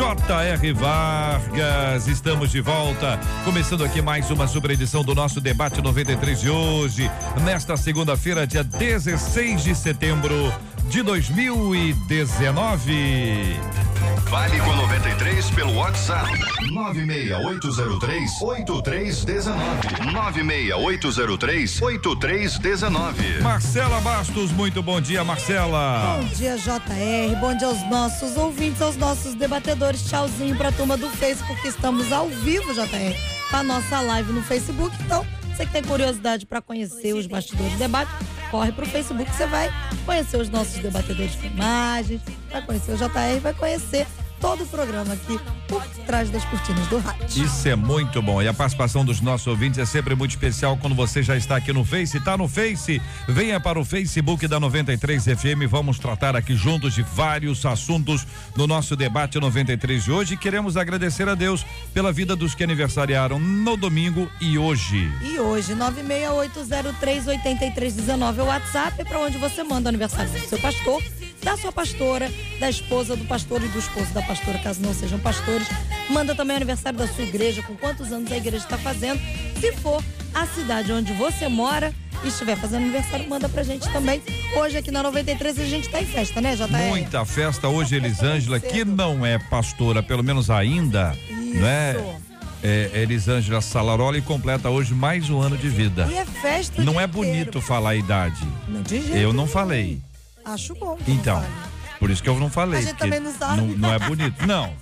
J.R. Vargas, estamos de volta, começando aqui mais uma super edição do nosso debate 93 de hoje, nesta segunda-feira, dia 16 de setembro de 2019. Vale com 93 pelo WhatsApp. 96803 8319. 96803 8319. Marcela Bastos, muito bom dia, Marcela. Bom dia, JR. Bom dia aos nossos ouvintes, aos nossos debatedores. Tchauzinho pra turma do Facebook, estamos ao vivo, JR, com a nossa live no Facebook. Então, você que tem curiosidade para conhecer os bastidores do debate, corre pro Facebook, você vai conhecer os nossos debatedores com imagens, vai conhecer o JR, vai conhecer todo o programa aqui por trás das cortinas do rádio. Isso é muito bom. E a participação dos nossos ouvintes é sempre muito especial quando você já está aqui no Face. Está no Face? Venha para o Facebook da 93 FM. Vamos tratar aqui juntos de vários assuntos no nosso debate 93 de hoje. Queremos agradecer a Deus pela vida dos que aniversariaram no domingo e hoje. E hoje, 968038319 é o WhatsApp para onde você manda o aniversário do seu pastor, da sua pastora, da esposa do pastor e do esposo da pastora, caso não sejam pastores. Manda também o aniversário da sua igreja, com quantos anos a igreja está fazendo. Se for a cidade onde você mora e estiver fazendo aniversário, manda pra gente também. Hoje aqui na 93 a gente tá em festa, né, JR? Muita festa hoje, Elisângela, que não é pastora, pelo menos ainda, Isso. né? É, Elisângela Salaroli completa hoje mais um ano de vida. E é festa Não é bonito inteiro. falar a idade. Não, de jeito Eu não falei. Acho bom. que Então, por isso que eu não falei. A gente também não sabe. Não, não é bonito. Não.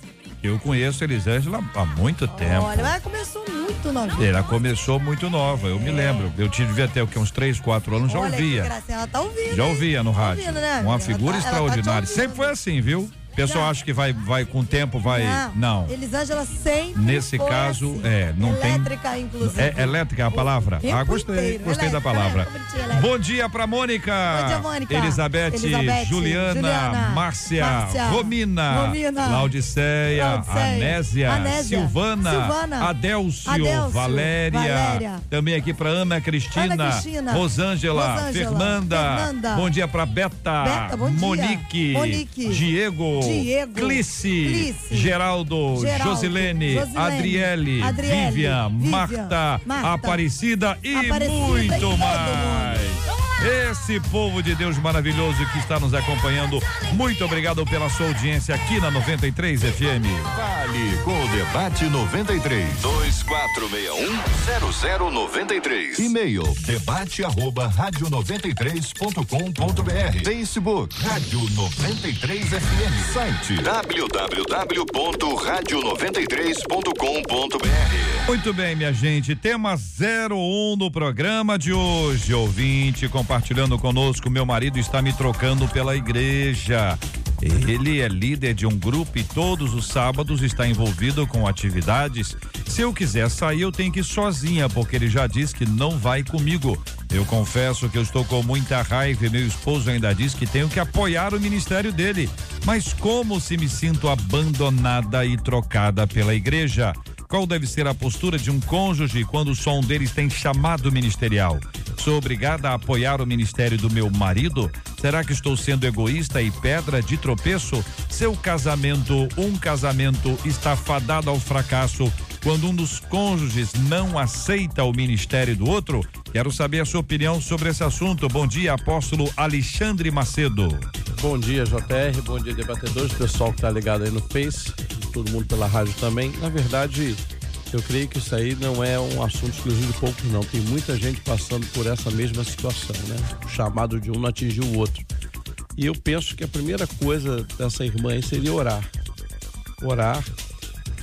Eu conheço a Elisângela há muito tempo. Olha, mas começou muito novinha. Ela começou muito nova, eu me lembro. Eu tive ter o quê? uns 3, 4 anos, já Olha que ouvia. gracinha, ela tá ouvindo. Já ouvia no Tá rádio. ouvindo, né, Uma amiga? figura Ela tá- ela tá extraordinária. ouvindo. Sempre foi assim, viu? O pessoal acha que vai, vai com o tempo, vai. Não. Elisângela sempre Nesse caso, assim. é, não tem- Elétrica, inclusive. É elétrica a palavra? Ah, gostei, inteiro, gostei da elétrica, palavra. né? Bonitinha, elétrica. Bom dia pra Mônica. Bom dia, Mônica. Elizabeth, Elizabeth, Juliana, Juliana, Márcia, Márcia, Romina, Romina, Laudiceia, Laudiceia, Anésia, Anésia, Silvana, Silvana, Adélcio, Adélcio, Valéria, Valéria. também aqui pra Ana Cristina, Ana Cristina, Rosângela, Rosângela, Fernanda, Fernanda. bom dia pra Beta, Beta, bom dia. Monique, Monique, Diego, Diego, Clice, Clice, Geraldo, Geraldo, Josilene, Josilene, Adriele, Adriele, Vivian, Vivian, Marta, Marta, Aparecida e Aparecida e muito todo mais. Esse povo de Deus maravilhoso que está nos acompanhando, muito obrigado pela sua audiência aqui na 93 FM. Vale com o debate 93. 2461-0093. E-mail debate arroba rádio 93.com.br. Facebook Rádio 93 FM. Site www.radio93.com.br. Muito bem, minha gente, tema 01 no programa de hoje. Ouvinte compartilhando conosco, meu marido está me trocando pela igreja. Ele é líder de um grupo e todos os sábados está envolvido com atividades. Se eu quiser sair, eu tenho que ir sozinha, porque ele já disse que não vai comigo. Eu confesso que eu estou com muita raiva e meu esposo ainda diz que tenho que apoiar o ministério dele. Mas como se me sinto abandonada e trocada pela igreja? Qual deve ser a postura de um cônjuge quando o som deles tem chamado ministerial? Sou obrigada a apoiar o ministério do meu marido? Será que estou sendo egoísta e pedra de tropeço? Seu casamento, um casamento, está fadado ao fracasso quando um dos cônjuges não aceita o ministério do outro? Quero saber a sua opinião sobre esse assunto. Bom dia, apóstolo Alexandre Macedo. Bom dia, JR. Bom dia, debatedores, pessoal que tá ligado aí no Face, todo mundo pela rádio também. Na verdade, eu creio que isso aí não é um assunto exclusivo de poucos, não. Tem muita gente passando por essa mesma situação, né? O chamado de um não atingiu o outro. E eu penso que a primeira coisa dessa irmã aí seria orar. Orar.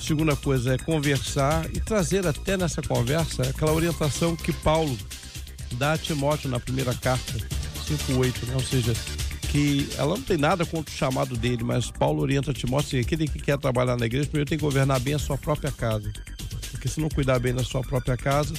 Segunda coisa é conversar e trazer até nessa conversa aquela orientação que Paulo dá a Timóteo na primeira carta, 5:8, né? Ou seja, que ela não tem nada contra o chamado dele, mas Paulo orienta Timóteo assim, aquele que quer trabalhar na igreja, primeiro tem que governar bem a sua própria casa. Porque se não cuidar bem da sua própria casa,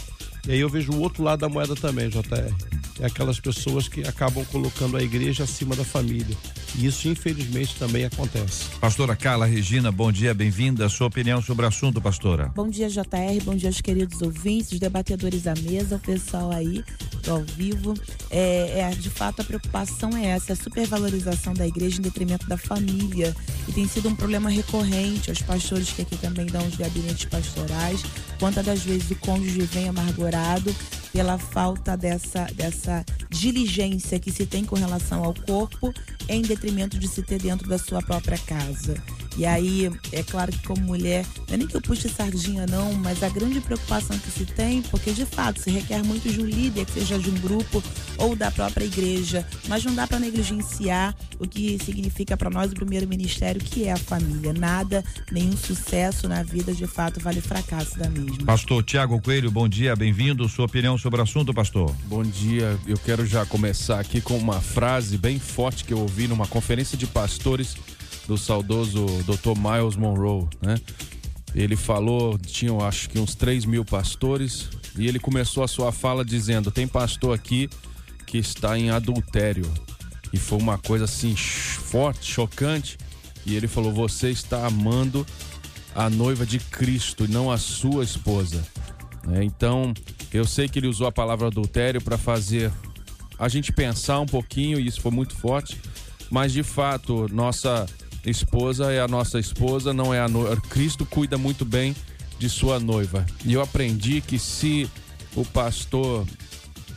e aí eu vejo o outro lado da moeda também, JR. É aquelas pessoas que acabam colocando a igreja acima da família. E isso, infelizmente, também acontece. Pastora Carla Regina, bom dia, bem-vinda. Sua opinião sobre o assunto, pastora. Bom dia, JR. Bom dia aos queridos ouvintes, os debatedores à mesa, o pessoal aí do ao vivo. É, é, de fato, a preocupação é essa, a supervalorização da igreja em detrimento da família. E tem sido um problema recorrente aos pastores que aqui também dão os gabinetes pastorais. Quantas das vezes o cônjuge vem amargurado pela falta dessa, dessa diligência que se tem com relação ao corpo em detrimento de se ter dentro da sua própria casa. E aí, é claro que como mulher, não é nem que eu puxe sardinha não, mas a grande preocupação que se tem, porque de fato se requer muito de um líder, que seja de um grupo ou da própria igreja, mas não dá para negligenciar o que significa para nós o primeiro ministério, que é a família. Nada, nenhum sucesso na vida de fato vale fracasso da mesma. Pastor Tiago Coelho, bom dia, bem-vindo. Sua opinião sobre o assunto, pastor? Bom dia. Eu quero já começar aqui com uma frase bem forte que eu ouvi numa conferência de pastores do saudoso Dr. Miles Monroe, né? Ele falou, tinham acho que uns 3 mil pastores, e ele começou a sua fala dizendo: tem pastor aqui que está em adultério. E foi uma coisa assim forte, chocante. E ele falou: você está amando a noiva de Cristo e não a sua esposa. É, então, eu sei que ele usou a palavra adultério para fazer a gente pensar um pouquinho, e isso foi muito forte, mas de fato, nossa esposa é a nossa esposa, não é a noiva. Cristo cuida muito bem de sua noiva. E eu aprendi que se o pastor,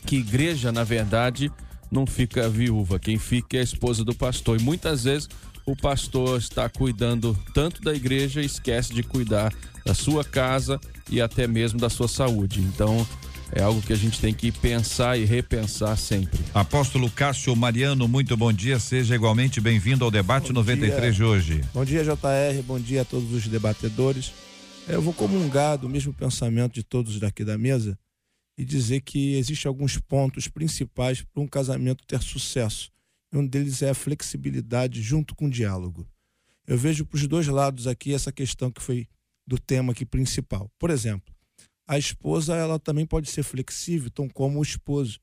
que igreja, na verdade, não fica viúva, quem fica é a esposa do pastor. E muitas vezes o pastor está cuidando tanto da igreja esquece de cuidar da sua casa e até mesmo da sua saúde. Então, é algo que a gente tem que pensar e repensar sempre. Apóstolo Cássio Mariano, muito bom dia, seja igualmente bem-vindo ao debate bom 93 dia. de hoje. Bom dia, JR, bom dia a todos os debatedores. É, eu vou comungar do mesmo pensamento de todos daqui da mesa e dizer que existem alguns pontos principais para um casamento ter sucesso. Um deles é a flexibilidade junto com o diálogo. Eu vejo para os dois lados aqui essa questão que foi do tema aqui principal. Por exemplo, a esposa ela também pode ser flexível, tão como o esposo.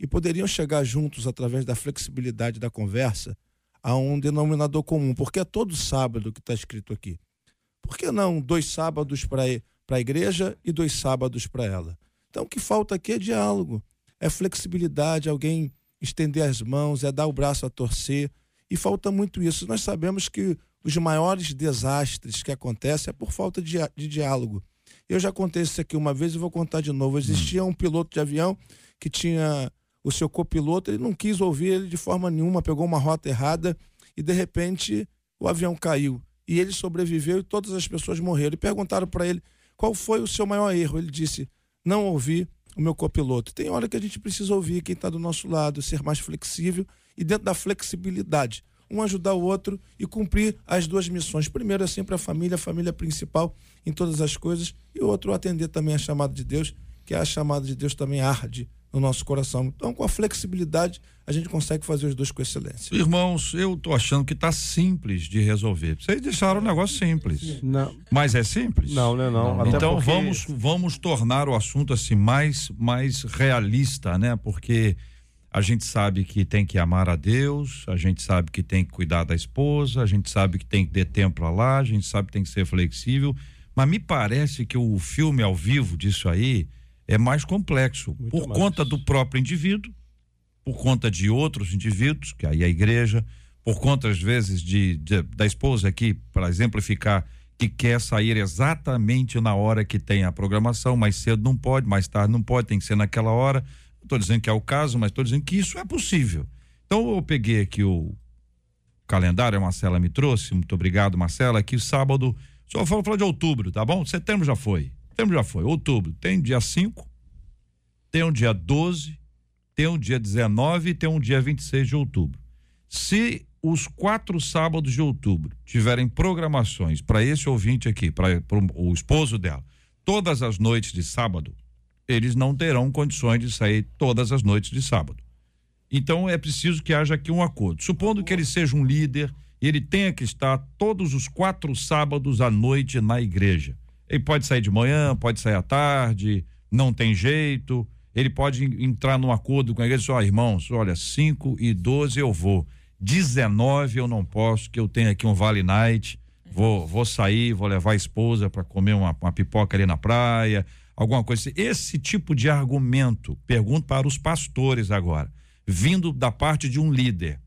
E poderiam chegar juntos através da flexibilidade da conversa a um denominador comum, porque é todo sábado que está escrito aqui. Por que não dois sábados para a igreja e dois sábados para ela? Então o que falta aqui é diálogo, é flexibilidade, alguém estender as mãos, é dar o braço a torcer. E falta muito isso. Nós sabemos que os maiores desastres que acontecem é por falta de, de diálogo. Eu já contei isso aqui uma vez e vou contar de novo. Existia um piloto de avião que tinha o seu copiloto, ele não quis ouvir ele de forma nenhuma, pegou uma rota errada e de repente o avião caiu. E ele sobreviveu e todas as pessoas morreram. E perguntaram para ele qual foi o seu maior erro. Ele disse: Não ouvi o meu copiloto. Tem hora que a gente precisa ouvir quem está do nosso lado, ser mais flexível e dentro da flexibilidade um ajudar o outro e cumprir as duas missões. Primeiro é sempre a família, a família principal em todas as coisas, e o outro atender também a chamada de Deus, que a chamada de Deus também arde no nosso coração. Então, com a flexibilidade, a gente consegue fazer os dois com excelência. Irmãos, eu tô achando que tá simples de resolver. Vocês deixaram o negócio simples. Não. Mas é simples? Não, não, não. não. Então porque... vamos vamos tornar o assunto assim mais mais realista, né? Porque a gente sabe que tem que amar a Deus, a gente sabe que tem que cuidar da esposa, a gente sabe que tem que ter tempo para lá, a gente sabe que tem que ser flexível, mas me parece que o filme ao vivo disso aí é mais complexo Muito por mais. conta do próprio indivíduo, por conta de outros indivíduos, que aí é a igreja, por conta às vezes de, de da esposa aqui, para exemplificar, que quer sair exatamente na hora que tem a programação, mais cedo não pode, mais tarde não pode, tem que ser naquela hora estou dizendo que é o caso, mas estou dizendo que isso é possível. Então eu peguei aqui o calendário, a Marcela me trouxe, muito obrigado, Marcela, aqui sábado, só vou falar de outubro, tá bom? Setembro já foi, setembro já foi, outubro, tem dia 5, tem um dia 12, tem um dia 19 e tem um dia 26 de outubro. Se os quatro sábados de outubro tiverem programações para esse ouvinte aqui, para o esposo dela, todas as noites de sábado, eles não terão condições de sair todas as noites de sábado. Então é preciso que haja aqui um acordo. Supondo que ele seja um líder, ele tenha que estar todos os quatro sábados à noite na igreja. Ele pode sair de manhã, pode sair à tarde, não tem jeito. Ele pode entrar num acordo com a igreja, só irmãos, olha, 5 e 12 eu vou. 19 eu não posso, que eu tenho aqui um Vale Night. Vou, vou sair, vou levar a esposa para comer uma, uma pipoca ali na praia, alguma coisa. assim. Esse tipo de argumento, pergunto para os pastores agora, vindo da parte de um líder.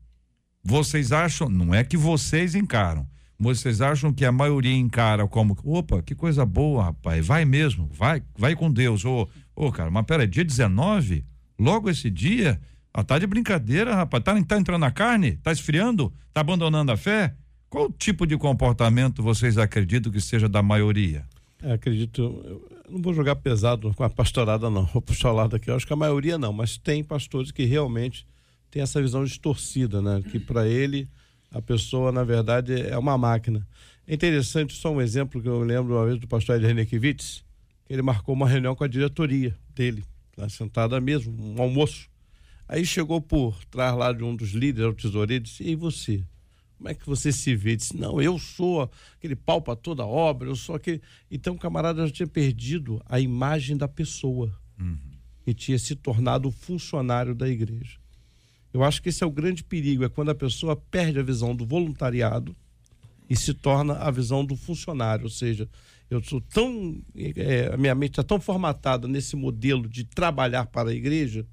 Vocês acham, não é que vocês encaram, vocês acham que a maioria encara como, opa, que coisa boa, rapaz, vai mesmo, vai, vai com Deus. Ô, ô cara, mas pera, dia 19, logo esse dia, ah, tá de brincadeira, rapaz, tá, tá entrando na carne, tá esfriando, tá abandonando a fé? Qual tipo de comportamento vocês acreditam que seja da maioria? É, acredito, não vou jogar pesado com a pastorada, não. O lado aqui. Eu acho que a maioria não, mas tem pastores que realmente têm essa visão distorcida, né? Que para ele a pessoa, na verdade, é uma máquina. É interessante, só um exemplo que eu lembro uma vez do pastor Henriquevitz, que ele marcou uma reunião com a diretoria dele, lá sentada mesmo, um almoço. Aí chegou por trás lá de um dos líderes, o tesoureiro, e disse: E você? Como é que você se vê? Disse: Não, eu sou aquele pau para toda obra, eu sou aquele. Então o camarada já tinha perdido a imagem da pessoa e tinha se tornado funcionário da igreja. Eu acho que esse é o grande perigo, é quando a pessoa perde a visão do voluntariado e se torna a visão do funcionário, ou seja, eu sou tão, é, a minha mente está tão formatada nesse modelo de trabalhar para a igreja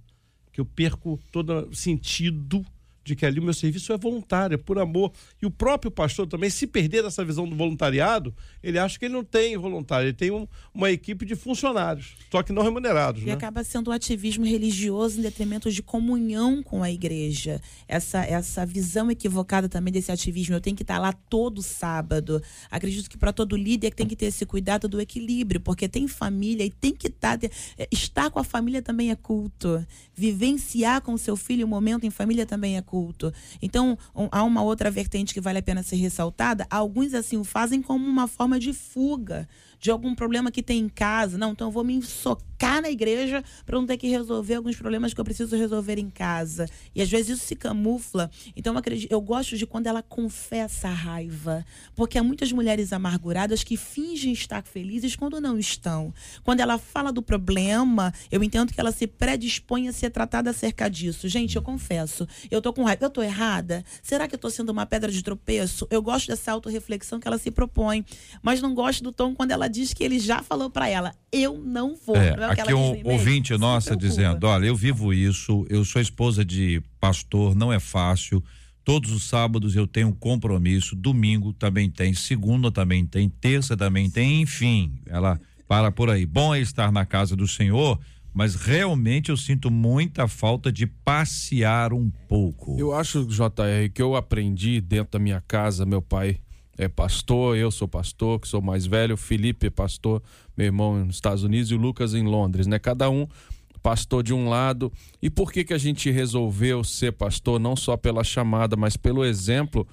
que eu perco todo sentido de que ali o meu serviço é voluntário, é por amor. E o próprio pastor também, se perder essa visão do voluntariado, ele acha que ele não tem voluntário, ele tem um- uma equipe de funcionários, só que não remunerados. E né? acaba sendo um ativismo religioso em detrimento de comunhão com a igreja. Essa, essa visão equivocada também desse ativismo. Eu tenho que estar lá todo sábado. Acredito que para todo líder tem que ter esse cuidado do equilíbrio, porque tem família e tem que estar. é, Estar com a família também é culto. Vivenciar com o seu filho um momento em família também é culto. Então, um- há uma outra vertente que vale a pena ser ressaltada. Alguns, assim, o fazem como uma forma de fuga de algum problema que tem em casa. Não, então eu vou me socar na igreja para não ter que resolver alguns problemas que eu preciso resolver em casa. E às vezes isso se camufla. Então eu, acredito, eu gosto de quando ela confessa a raiva. Porque há muitas mulheres amarguradas que fingem estar felizes quando não estão. Quando ela fala do problema, eu entendo que ela se predispõe a ser tratada acerca disso. Gente, eu confesso, eu tô com raiva. Eu tô errada? Será que eu tô sendo uma pedra de tropeço? Eu gosto dessa autorreflexão que ela se propõe. Mas não gosto do tom quando ela diz que ele já falou para ela: eu não vou. É, é aqui um ouvinte nossa dizendo, olha, eu vivo isso, eu sou esposa de pastor, não é fácil. Todos os sábados eu tenho um compromisso, domingo também tem, segunda também tem, terça também tem, enfim, ela para por aí. Bom é estar na casa do Senhor, mas realmente eu sinto muita falta de passear um pouco. Eu acho, JR, que eu aprendi dentro da minha casa, meu pai é pastor, eu sou pastor, que sou mais velho, Felipe é pastor, meu irmão nos Estados Unidos e o Lucas em Londres, né? Cada um pastor de um lado. E por que que a gente resolveu ser pastor não só pela chamada, mas pelo exemplo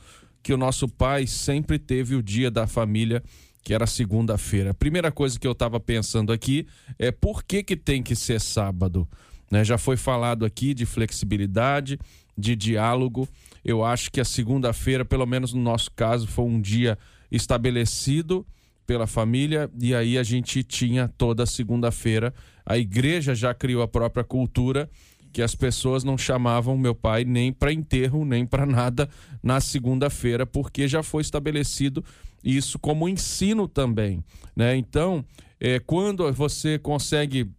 que o nosso pai sempre teve o dia da família, que era segunda-feira. A primeira coisa que eu estava pensando aqui é por que que tem que ser sábado? né? Já foi falado aqui de flexibilidade, de diálogo. Eu acho que a segunda-feira, pelo menos no nosso caso, foi um dia estabelecido pela família e aí a gente tinha toda segunda-feira. A igreja já criou a própria cultura que as pessoas não chamavam meu pai nem para enterro, nem para nada na segunda-feira, porque já foi estabelecido isso como ensino também, né? Então, é, quando você consegue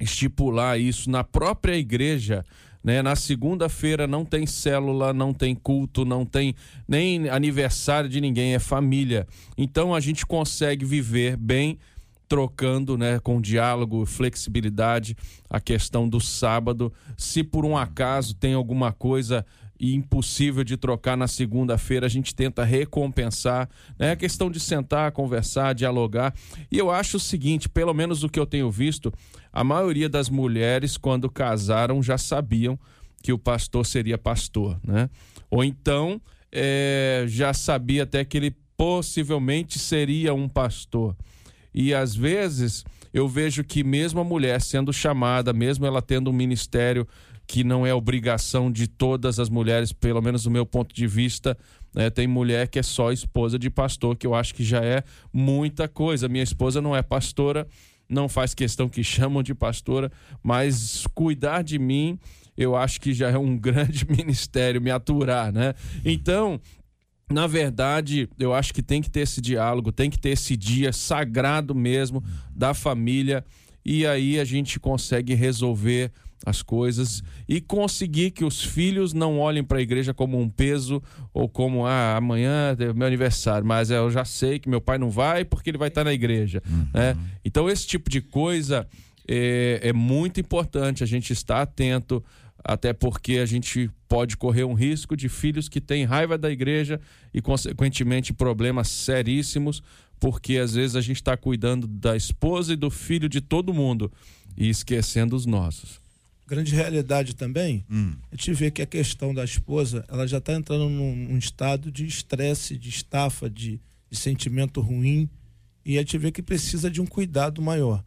estipular isso na própria igreja, né? Na segunda-feira não tem célula, não tem culto, não tem nem aniversário de ninguém, é família. Então a gente consegue viver bem trocando, né, com diálogo, flexibilidade, a questão do sábado. Se por um acaso tem alguma coisa impossível de trocar na segunda-feira, a gente tenta recompensar, né? A questão de sentar, conversar, dialogar. E eu acho o seguinte, pelo menos o que eu tenho visto, a maioria das mulheres quando casaram já sabiam que o pastor seria pastor, né? Ou então eh, já sabia até que ele possivelmente seria um pastor. E às vezes eu vejo que mesmo a mulher sendo chamada, mesmo ela tendo um ministério que não é obrigação de todas as mulheres, pelo menos do meu ponto de vista. Né? Tem mulher que é só esposa de pastor, que eu acho que já é muita coisa. Minha esposa não é pastora, não faz questão que chamam de pastora, mas cuidar de mim, eu acho que já é um grande ministério, me aturar, né? Então, na verdade, eu acho que tem que ter esse diálogo, tem que ter esse dia sagrado mesmo da família, e aí a gente consegue resolver as coisas e conseguir que os filhos não olhem para a igreja como um peso ou como ah, amanhã é meu aniversário, mas eu já sei que meu pai não vai porque ele vai estar na igreja. Uhum. Né? Então, esse tipo de coisa é, é muito importante a gente estar atento até porque a gente pode correr um risco de filhos que têm raiva da igreja e, consequentemente, problemas seríssimos, porque às vezes a gente está cuidando da esposa e do filho de todo mundo e esquecendo os nossos. Grande realidade também, hum. a gente vê que a questão da esposa, ela já está entrando num, num, estado de estresse, de estafa, de, de sentimento ruim, e a gente vê que precisa de um cuidado maior.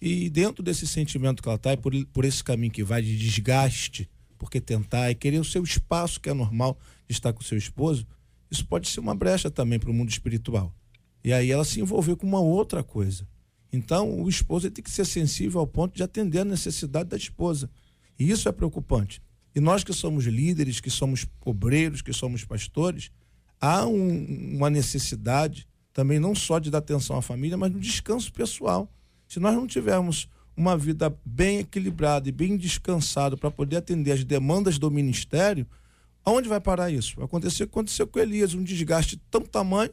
E dentro desse sentimento que ela está, e por, por esse caminho que vai de desgaste, porque tentar e querer o seu espaço, que é normal de estar com o seu esposo, isso pode ser uma brecha também para o mundo espiritual. E aí ela se envolver com uma outra coisa. Então, o esposo tem que ser sensível ao ponto de atender a necessidade da esposa. E isso é preocupante. E nós que somos líderes, que somos obreiros, que somos pastores, há um, uma necessidade também não só de dar atenção à família, mas no descanso pessoal. Se nós não tivermos uma vida bem equilibrada e bem descansada para poder atender as demandas do ministério, aonde vai parar isso? Vai acontecer o que aconteceu com Elias, um desgaste tão tamanho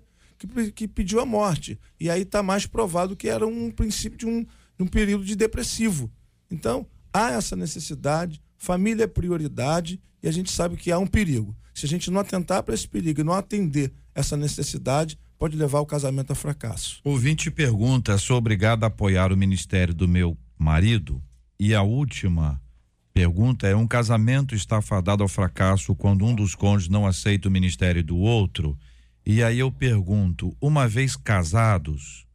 que, que pediu a morte. E aí está mais provado que era um princípio de um, de um período de depressivo. Então, há essa necessidade, família é prioridade e a gente sabe que há um perigo. Se a gente não atentar para esse perigo e não atender essa necessidade, pode levar o casamento a fracasso. Ouvinte pergunta: sou obrigado a apoiar o ministério do meu marido? E a última pergunta é: um casamento está fadado ao fracasso quando um dos cônjuges não aceita o ministério do outro? E aí eu pergunto: uma vez casados,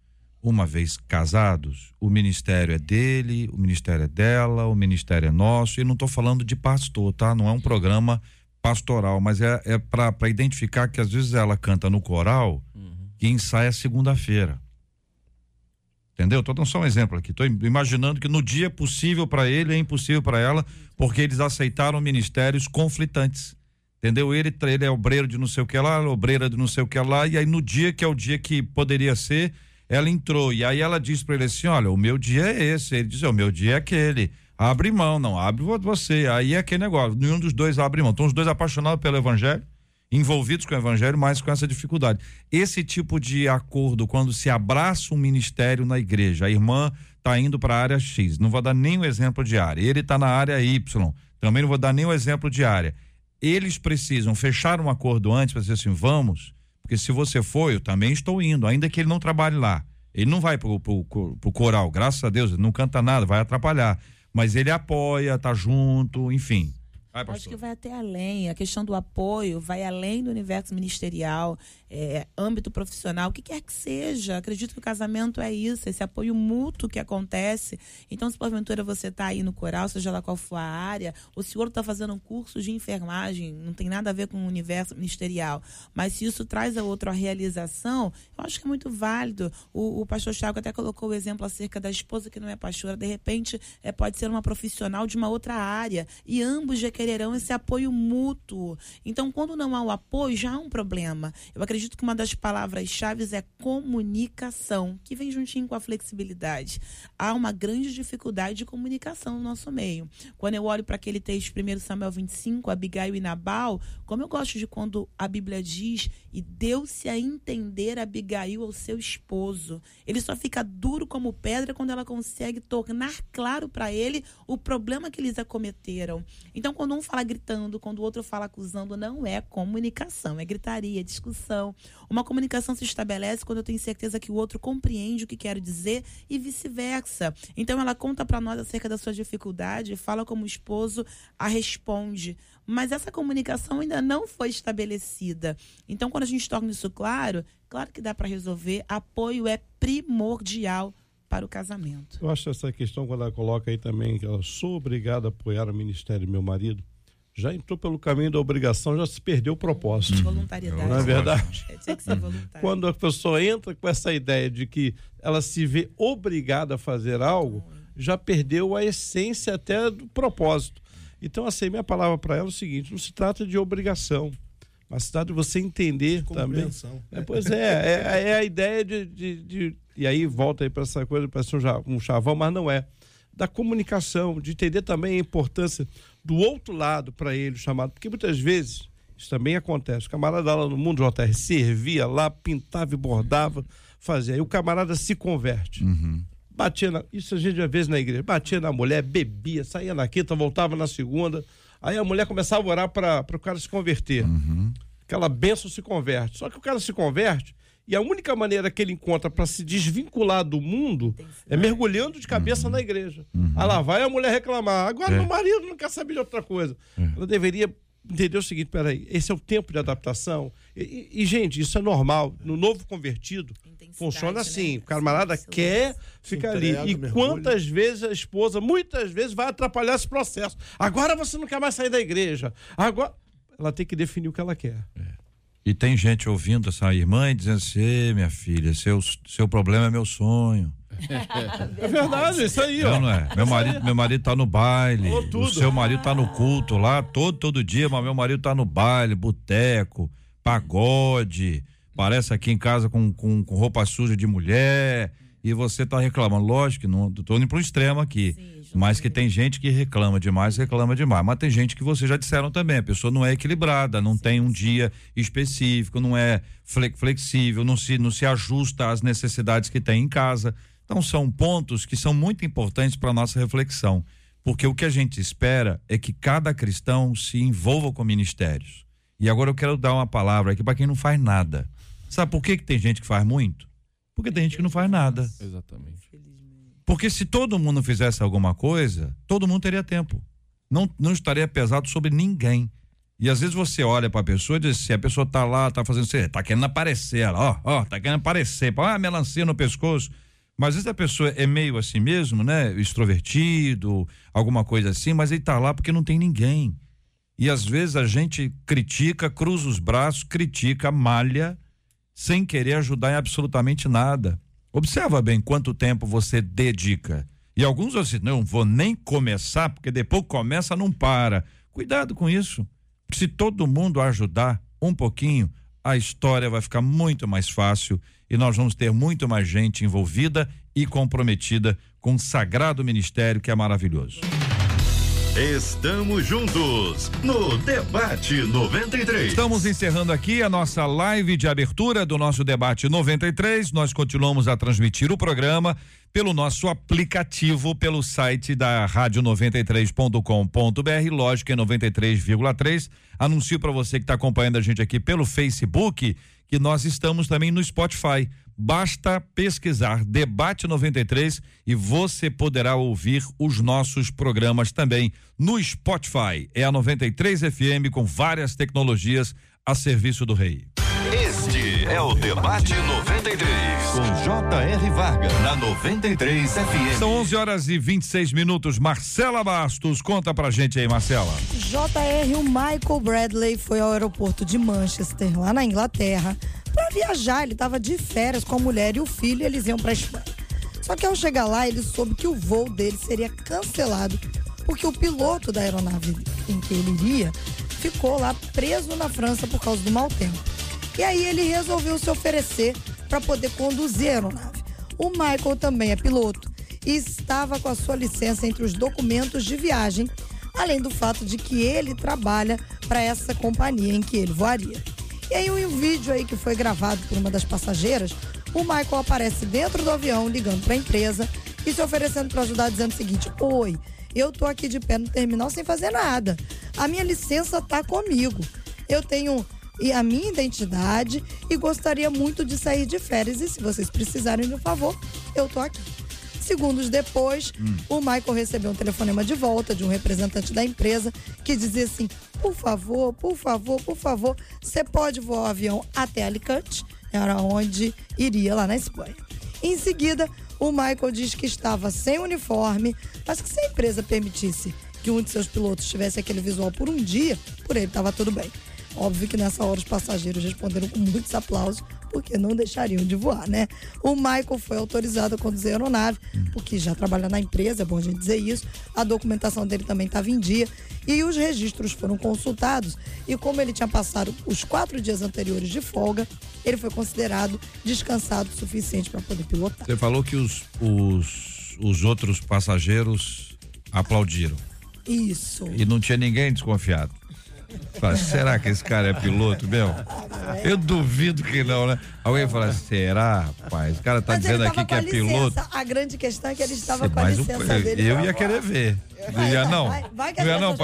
uma vez casados, o ministério é dele, o ministério é dela, o ministério é nosso, e não estou falando de pastor, tá? Não é um programa pastoral, mas é, é para identificar que às vezes ela canta no coral uhum que ensaia segunda-feira. Entendeu? Estou dando só um exemplo aqui. Estou imaginando que no dia possível para ele é impossível para ela, porque eles aceitaram ministérios conflitantes. Entendeu? Ele, ele é obreiro de não sei o que lá, obreira de não sei o que lá, e aí no dia que é o dia que poderia ser, ela entrou. E aí ela disse para ele assim: Olha, o meu dia é esse. Ele disse: O meu dia é aquele. Abre mão, não, abre você. Aí é aquele negócio. Nenhum dos dois abre mão. Estão os dois apaixonados pelo evangelho envolvidos com o evangelho, mas com essa dificuldade. Esse tipo de acordo, quando se abraça um ministério na igreja, a irmã está indo para a área X, não vou dar o exemplo de área, ele está na área Y, também não vou dar o exemplo de área. Eles precisam fechar um acordo antes para dizer assim, vamos, porque se você for, eu também estou indo, ainda que ele não trabalhe lá. Ele não vai para o coral, graças a Deus, ele não canta nada, vai atrapalhar. Mas ele apoia, tá junto, enfim. Vai, Acho que vai até além. A questão do apoio vai além do universo ministerial é, âmbito profissional, o que quer que seja. Acredito que o casamento é isso, esse apoio mútuo que acontece. Então, se porventura você está aí no coral, seja lá qual for a área, o senhor está fazendo um curso de enfermagem, não tem nada a ver com o universo ministerial, mas se isso traz a outra realização, eu acho que é muito válido. O, o pastor Thiago até colocou o exemplo acerca da esposa que não é pastora, de repente é, pode ser uma profissional de uma outra área, e ambos já quererão esse apoio mútuo. Então, quando não há o apoio, já há um problema. Eu acredito acredito que uma das palavras-chave é comunicação, que vem juntinho com a flexibilidade. Há uma grande dificuldade de comunicação no nosso meio. Quando eu olho para aquele texto, 1 Samuel 25, Abigail e Nabal, como eu gosto de quando a Bíblia diz, e deu-se a entender Abigail ao seu esposo. Ele só fica duro como pedra quando ela consegue tornar claro para ele o problema que eles acometeram. Então, quando um fala gritando, quando o outro fala acusando, não é comunicação, é gritaria, é discussão. Uma comunicação se estabelece quando eu tenho certeza que o outro compreende o que quero dizer e vice-versa. Então ela conta para nós acerca da sua dificuldade, fala como o esposo a responde. Mas essa comunicação ainda não foi estabelecida. Então quando a gente torna isso claro, claro que dá para resolver. Apoio é primordial para o casamento. Eu acho essa questão, quando ela coloca aí também, que ela sou obrigada a apoiar o ministério do meu marido, já entrou pelo caminho da obrigação, já se perdeu o propósito. Voluntariedade. Não é verdade? É, tinha que ser voluntário. Quando a pessoa entra com essa ideia de que ela se vê obrigada a fazer algo, já perdeu a essência até do propósito. Então, assim, minha palavra para ela é o seguinte: não se trata de obrigação, trata de você entender também. É, pois é, é, é a ideia de, de- de- E aí volta aí para essa coisa, parece um, um chavão, mas não é. Da comunicação, de entender também a importância do outro lado para ele, o chamado. Porque muitas vezes isso também acontece. O camarada lá no mundo JR servia lá, pintava e bordava, fazia. Aí o camarada se converte. Batia na, isso a gente já vê na igreja. Batia na mulher, bebia, saía na quinta, voltava na segunda. Aí a mulher começava a orar para o cara se converter. Aquela benção se converte. Só que o cara se converte e a única maneira que ele encontra para se desvincular do mundo é mergulhando de cabeça na igreja. Aí lá vai a mulher reclamar. Agora É. meu marido não quer saber de outra coisa. Ela deveria entender o seguinte: peraí, esse é o tempo de adaptação. E, e- e, gente, isso é normal. No novo convertido, funciona né? assim. O camarada Assim, quer ficar entrega, ali. E mergulha. quantas vezes a esposa, muitas vezes, vai atrapalhar esse processo. Agora você não quer mais sair da igreja. Agora. Ela tem que definir o que ela quer. E tem gente ouvindo essa irmã e dizendo assim, "Ê, minha filha, seu, seu problema é meu sonho. É verdade, isso aí, Não, ó. não é? Meu marido, meu marido tá no baile. O seu marido tá no culto lá todo, todo dia, mas meu marido tá no baile, boteco, pagode. Parece aqui em casa com, com, com roupa suja de mulher. E você tá reclamando. Lógico que não tô indo pro extremo aqui. mas que tem gente que reclama demais, reclama demais. Mas tem gente que vocês já disseram também. A pessoa não é equilibrada, não tem um dia específico, não é fle- flexível, não se, não se ajusta às necessidades que tem em casa. Então são pontos que são muito importantes para nossa reflexão, porque o que a gente espera é que cada cristão se envolva com ministérios. E agora eu quero dar uma palavra aqui para quem não faz nada. Sabe por que, que tem gente que faz muito? Porque tem gente que não faz nada. Exatamente. Porque se todo mundo fizesse alguma coisa, todo mundo teria tempo. Não, não estaria pesado sobre ninguém. E às vezes você olha pra pessoa e diz assim, a pessoa tá lá, tá fazendo tá querendo aparecer, ó, ó, tá querendo aparecer, ah, melancia no pescoço. Mas às vezes a pessoa é meio assim mesmo, né? Extrovertido, alguma coisa assim, mas ele tá lá porque não tem ninguém. E às vezes a gente critica, cruza os braços, critica, malha, sem querer ajudar em absolutamente nada. Observa bem quanto tempo você dedica. E alguns assim, não vou nem começar, porque depois começa, não para. Cuidado com isso. Se todo mundo ajudar um pouquinho, a história vai ficar muito mais fácil e nós vamos ter muito mais gente envolvida e comprometida com o sagrado ministério que é maravilhoso. Estamos juntos no Debate 93. Estamos encerrando aqui a nossa live de abertura do nosso debate 93. Nós continuamos a transmitir o programa pelo nosso aplicativo, pelo site da rádio 93.com.br, lógico é 93,3. Anuncio para você que está acompanhando a gente aqui pelo Facebook que nós estamos também no Spotify. Basta pesquisar Debate 93 e você poderá ouvir os nossos programas também no Spotify. É a 93 FM com várias tecnologias a serviço do rei. É o Debate 93 com J.R. Varga na 93 FM. São 11 horas e 26 minutos. Marcela Bastos, conta pra gente aí, Marcela. JR, o Michael Bradley foi ao aeroporto de Manchester, lá na Inglaterra, para viajar. Ele estava de férias com a mulher e o filho, e eles iam para Espanha. Só que ao chegar lá, ele soube que o voo dele seria cancelado, porque o piloto da aeronave em que ele iria ficou lá preso na França por causa do mau tempo. E aí ele resolveu se oferecer para poder conduzir a aeronave. O Michael também é piloto e estava com a sua licença entre os documentos de viagem, além do fato de que ele trabalha para essa companhia em que ele voaria. E aí um vídeo aí que foi gravado por uma das passageiras, o Michael aparece dentro do avião ligando para a empresa e se oferecendo para ajudar dizendo o seguinte: "Oi, eu tô aqui de pé no terminal sem fazer nada. A minha licença tá comigo. Eu tenho e a minha identidade e gostaria muito de sair de férias e se vocês precisarem de um favor, eu tô aqui." Segundos depois, o Michael recebeu um telefonema de volta de um representante da empresa que dizia assim: por favor, por favor, por favor, você pode voar o avião até Alicante, era onde iria lá na Espanha. Em seguida, O Michael diz que estava sem uniforme, mas que se a empresa permitisse que um de seus pilotos tivesse aquele visual por um dia, por ele estava tudo bem. Óbvio que nessa hora os passageiros responderam com muitos aplausos, porque não deixariam de voar, né? O Michael foi autorizado a conduzir a aeronave, porque já trabalha na empresa, é bom a gente dizer isso. A documentação dele também estava em dia e os registros foram consultados. E como ele tinha passado os quatro dias anteriores de folga, ele foi considerado descansado o suficiente para poder pilotar. Você falou que os, os, os outros passageiros aplaudiram. Isso. E não tinha ninguém desconfiado. Fala, será que esse cara é piloto mesmo? Eu duvido que não, né? Alguém fala, será, rapaz? O cara tá Mas dizendo aqui que é licença. piloto. A grande questão é que ele estava com a licença dele. eu ia querer ver. Não ia não? Vai, vai que Não não,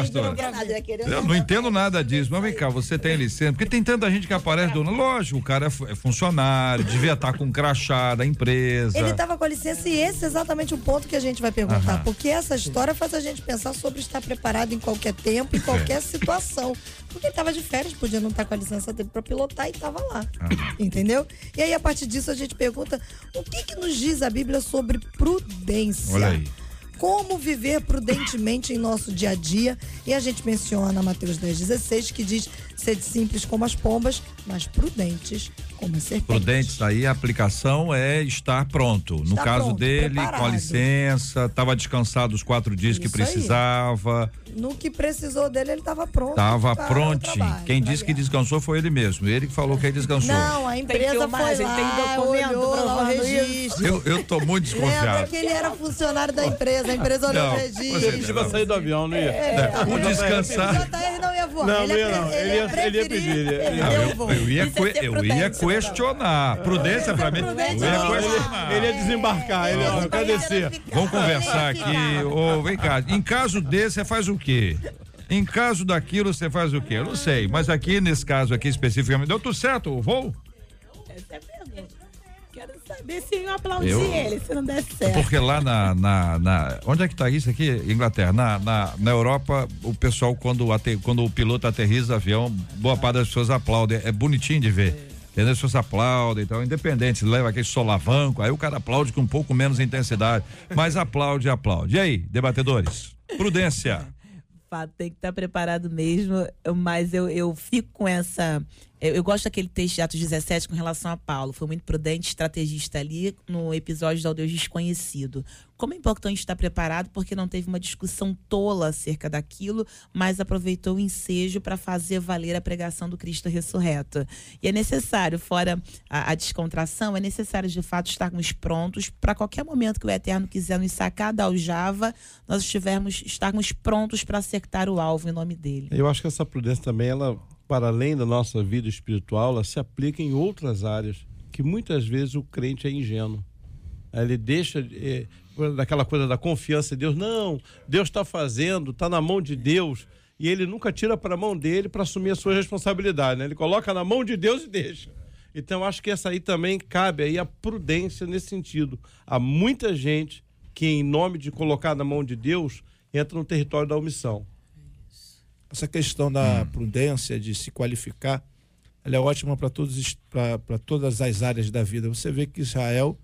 ver. Eu não entendo nada disso, mas vem cá, você tem licença? Porque tem tanta gente que aparece do. Lógico, o cara é é funcionário, devia estar com um crachá da empresa. Ele estava com a licença e esse é exatamente o ponto que a gente vai perguntar. Aham. Porque essa história faz a gente pensar sobre estar preparado em qualquer tempo, em qualquer situação. Porque ele estava de férias, podia não estar com a licença dele para pilotar e estava lá. Entendeu? E aí, a partir disso, a gente pergunta: o que, que nos diz a Bíblia sobre prudência? Olha aí. Como viver prudentemente em nosso dia a dia. E a gente menciona Mateus 10, 16, que diz: sede simples como as pombas, mas prudentes como as serpentes. Prudentes aí, a aplicação é estar pronto. No Estar caso pronto, dele, com a preparado. licença, estava descansado os quatro dias que Isso aí. precisava, No que precisou dele, ele estava pronto. estava o prontinho. trabalho, Quem disse que descansou foi ele mesmo. Ele que falou que ele descansou. Não, a empresa filmagem, foi lá, tem documento olhou lá o registro. Eu, eu tô muito Lembra desconfiado. que ele era funcionário da empresa, a empresa olhou Não, o você- registro. Ele ia sair do avião, não ia? O O descansar. JR não ia voar. Não, ele não ia, ia não. Ele ia- ele ia pedir, ia- o eu, eu ia, é que- ser eu ia prudente, questionar. Prudência pra mim. Eu prudente, ia não. questionar. Ele ia desembarcar, ele ia quer descer. Vamos conversar aqui. Ô, vem cá. Em caso desse, você faz o quê? Em caso daquilo, você faz o quê? Eu não sei. Mas aqui, nesse caso aqui especificamente, deu tudo certo o voo? Essa é a pergunta. Quero saber se eu aplaudi Eu- ele, se não der É certo. porque lá na, na, na- Onde é que tá isso aqui? Inglaterra. Na, na, na Europa, o pessoal, quando, ate- quando o piloto aterriza o avião, boa parte das pessoas aplaudem. É bonitinho de ver. Entendeu? As pessoas aplaudem, então, independente, leva aquele solavanco, aí o cara aplaude com um pouco menos intensidade, mas aplaude, aplaude. E aí, debatedores? Prudência. fato, tem que estar preparado mesmo, mas eu, eu fico com essa. Eu, eu gosto daquele texto de Atos 17 com relação a Paulo. Foi muito prudente, estrategista ali no episódio do Deus Desconhecido. Como é importante estar preparado, porque não teve uma discussão tola acerca daquilo, mas aproveitou o ensejo para fazer valer a pregação do Cristo ressurreto. E é necessário, fora a, a descontração, é necessário de fato estarmos prontos para qualquer momento que o Eterno quiser nos sacar da aljava, nós estivermos, estarmos prontos para acertar o alvo em nome dele. Eu acho que essa prudência também, ela, para além da nossa vida espiritual, ela se aplica em outras áreas que muitas vezes o crente é ingênuo. Ele deixa eh, daquela coisa da confiança em Deus. Não, Deus está fazendo, está na mão de Deus. E ele nunca tira para a mão dele para assumir a sua responsabilidade. Né? Ele coloca na mão de Deus e deixa. Então, acho que essa aí também cabe aí a prudência nesse sentido. Há muita gente que, em nome de colocar na mão de Deus, entra no território da omissão. Essa questão da prudência, de se qualificar, ela é ótima para todos para todas as áreas da vida. Você vê que Israel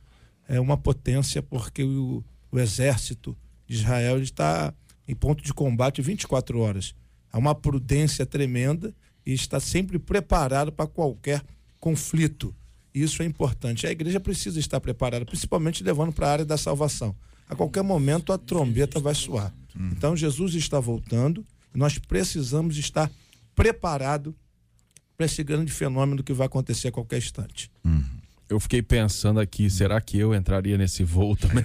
é uma potência porque o, o exército de Israel está em ponto de combate 24 horas. Há uma prudência tremenda e está sempre preparado para qualquer conflito. Isso é importante. A igreja precisa estar preparada, principalmente levando para a área da salvação. A qualquer momento a trombeta vai soar. Então Jesus está voltando nós precisamos estar preparado para esse grande fenômeno que vai acontecer a qualquer instante. Eu fiquei pensando aqui, será que eu entraria nesse voo também?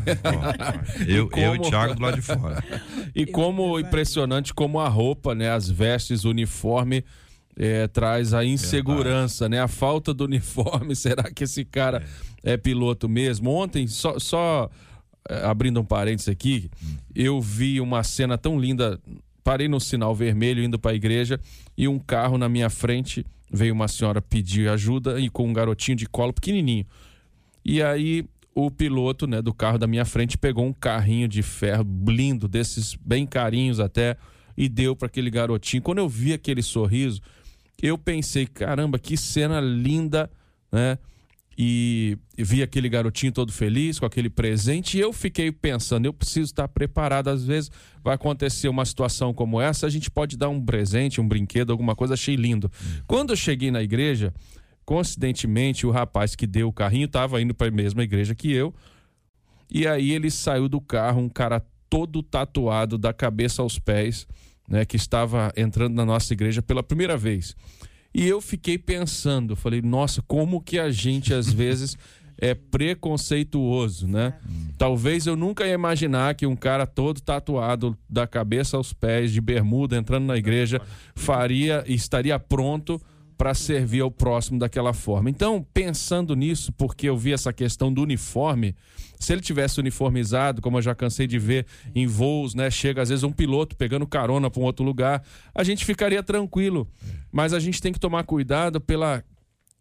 Eu, E eu e como- Thiago do lado de fora. E como impressionante como a roupa, né, as vestes, o uniforme eh, traz a insegurança, né, a falta do uniforme. Será que esse cara é, piloto mesmo? Ontem, só, só eh, abrindo um parênteses aqui, eu vi uma cena tão linda. Parei no sinal vermelho indo para a igreja e um carro na minha frente veio uma senhora pedir ajuda e com um garotinho de colo pequenininho. E aí o piloto, né, do carro da minha frente pegou um carrinho de ferro blindo desses bem carinhos até e deu para aquele garotinho. Quando eu vi aquele sorriso, eu pensei, caramba, que cena linda, né? E vi aquele garotinho todo feliz com aquele presente e eu fiquei pensando, eu preciso estar preparado. Às vezes vai acontecer uma situação como essa, a gente pode dar um presente, um brinquedo, alguma coisa, achei lindo. Quando eu cheguei na igreja, coincidentemente, o rapaz que deu o carrinho estava indo para a mesma igreja que eu. E aí ele saiu do carro, um cara todo tatuado da cabeça aos pés, né, que estava entrando na nossa igreja pela primeira vez. E eu fiquei pensando, falei, nossa, como que a gente às vezes é preconceituoso, né? Talvez eu nunca ia imaginar que um cara todo tatuado da cabeça aos pés, de bermuda, entrando na igreja, faria e estaria pronto para servir ao próximo daquela forma. Então, pensando nisso, porque eu vi essa questão do uniforme, se ele tivesse uniformizado, como eu já cansei de ver em voos, né, chega às vezes um piloto pegando carona para um outro lugar, a gente ficaria tranquilo. Mas a gente tem que tomar cuidado pela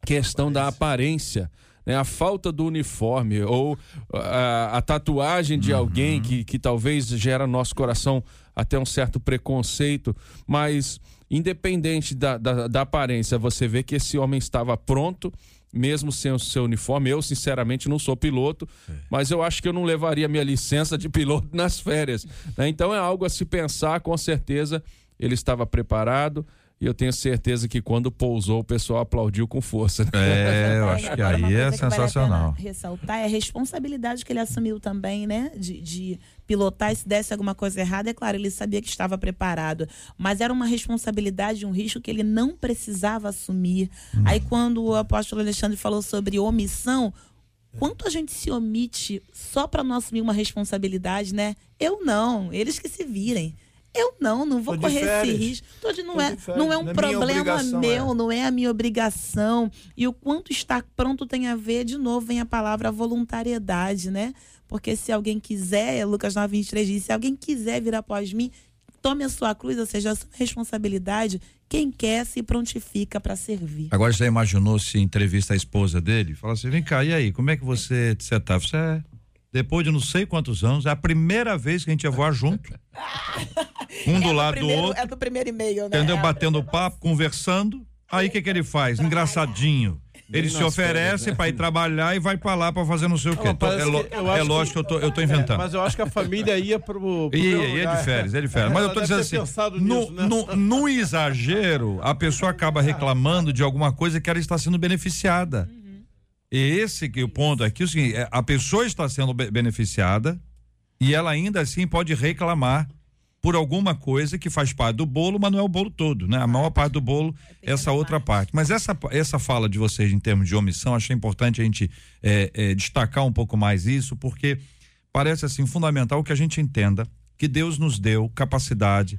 questão da aparência. Né, a falta do uniforme ou a, a tatuagem de uhum. alguém que, que talvez gera no nosso coração até um certo preconceito, mas independente da, da, da aparência, você vê que esse homem estava pronto, mesmo sem o seu uniforme. Eu, sinceramente, não sou piloto, é. mas eu acho que eu não levaria minha licença de piloto nas férias. Né? Então é algo a se pensar, com certeza ele estava preparado. E eu tenho certeza que quando pousou, o pessoal aplaudiu com força. Né? É, eu acho que aí é sensacional. Vale ressaltar é a responsabilidade que ele assumiu também, né? De, de pilotar e se desse alguma coisa errada, é claro, ele sabia que estava preparado. Mas era uma responsabilidade, um risco que ele não precisava assumir. Hum. Aí quando o apóstolo Alexandre falou sobre omissão, quanto a gente se omite só para não assumir uma responsabilidade, né? Eu não, eles que se virem. Eu não, não vou correr esse risco. Tô de, não, é, não é um não é problema meu, é. não é a minha obrigação. E o quanto estar pronto tem a ver, de novo, vem a palavra voluntariedade, né? Porque se alguém quiser, Lucas 9, 23 diz, se alguém quiser vir após mim, tome a sua cruz, ou seja, a sua responsabilidade. Quem quer se prontifica para servir. Agora já imaginou se entrevista a esposa dele? Fala assim: vem cá, e aí, como é que você, você tá? Você é depois de não sei quantos anos, é a primeira vez que a gente ia voar junto. Um do é lado primeiro, do outro. É do primeiro e-mail, né? Entendeu? É Batendo papo, conversando. Aí o que, que ele faz? Engraçadinho. Ele se oferece né? para ir trabalhar e vai para lá para fazer não sei o quê. Não, é, lo, é lógico que eu tô, eu tô inventando. É, mas eu acho que a família ia pro. pro ia, ia de férias, ia de férias. Mas eu tô dizendo assim: no, nisso, né? no, no, exagero, a pessoa acaba reclamando de alguma coisa que ela está sendo beneficiada. Uhum. Esse que o ponto aqui, é o seguinte, é, a pessoa está sendo beneficiada e ela ainda assim pode reclamar por alguma coisa que faz parte do bolo, mas não é o bolo todo, né? A maior parte do bolo, é essa outra parte. Mas essa, essa fala de vocês em termos de omissão, achei importante a gente é, é, destacar um pouco mais isso, porque parece assim fundamental que a gente entenda que Deus nos deu capacidade,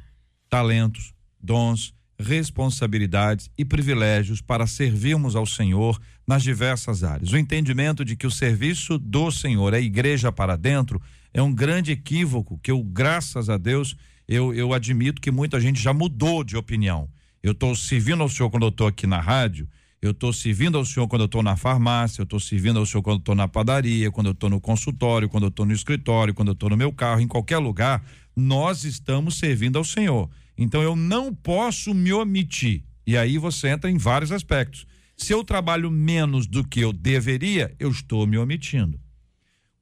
talentos, dons, responsabilidades e privilégios para servirmos ao Senhor nas diversas áreas. O entendimento de que o serviço do Senhor, a igreja para dentro, é um grande equívoco que eu, graças a Deus, eu, eu admito que muita gente já mudou de opinião. Eu estou servindo ao Senhor quando eu estou aqui na rádio, eu estou servindo ao Senhor quando eu estou na farmácia, eu estou servindo ao Senhor quando eu estou na padaria, quando eu estou no consultório, quando eu estou no escritório, quando eu estou no meu carro, em qualquer lugar, nós estamos servindo ao Senhor. Então eu não posso me omitir. E aí você entra em vários aspectos. Se eu trabalho menos do que eu deveria, eu estou me omitindo.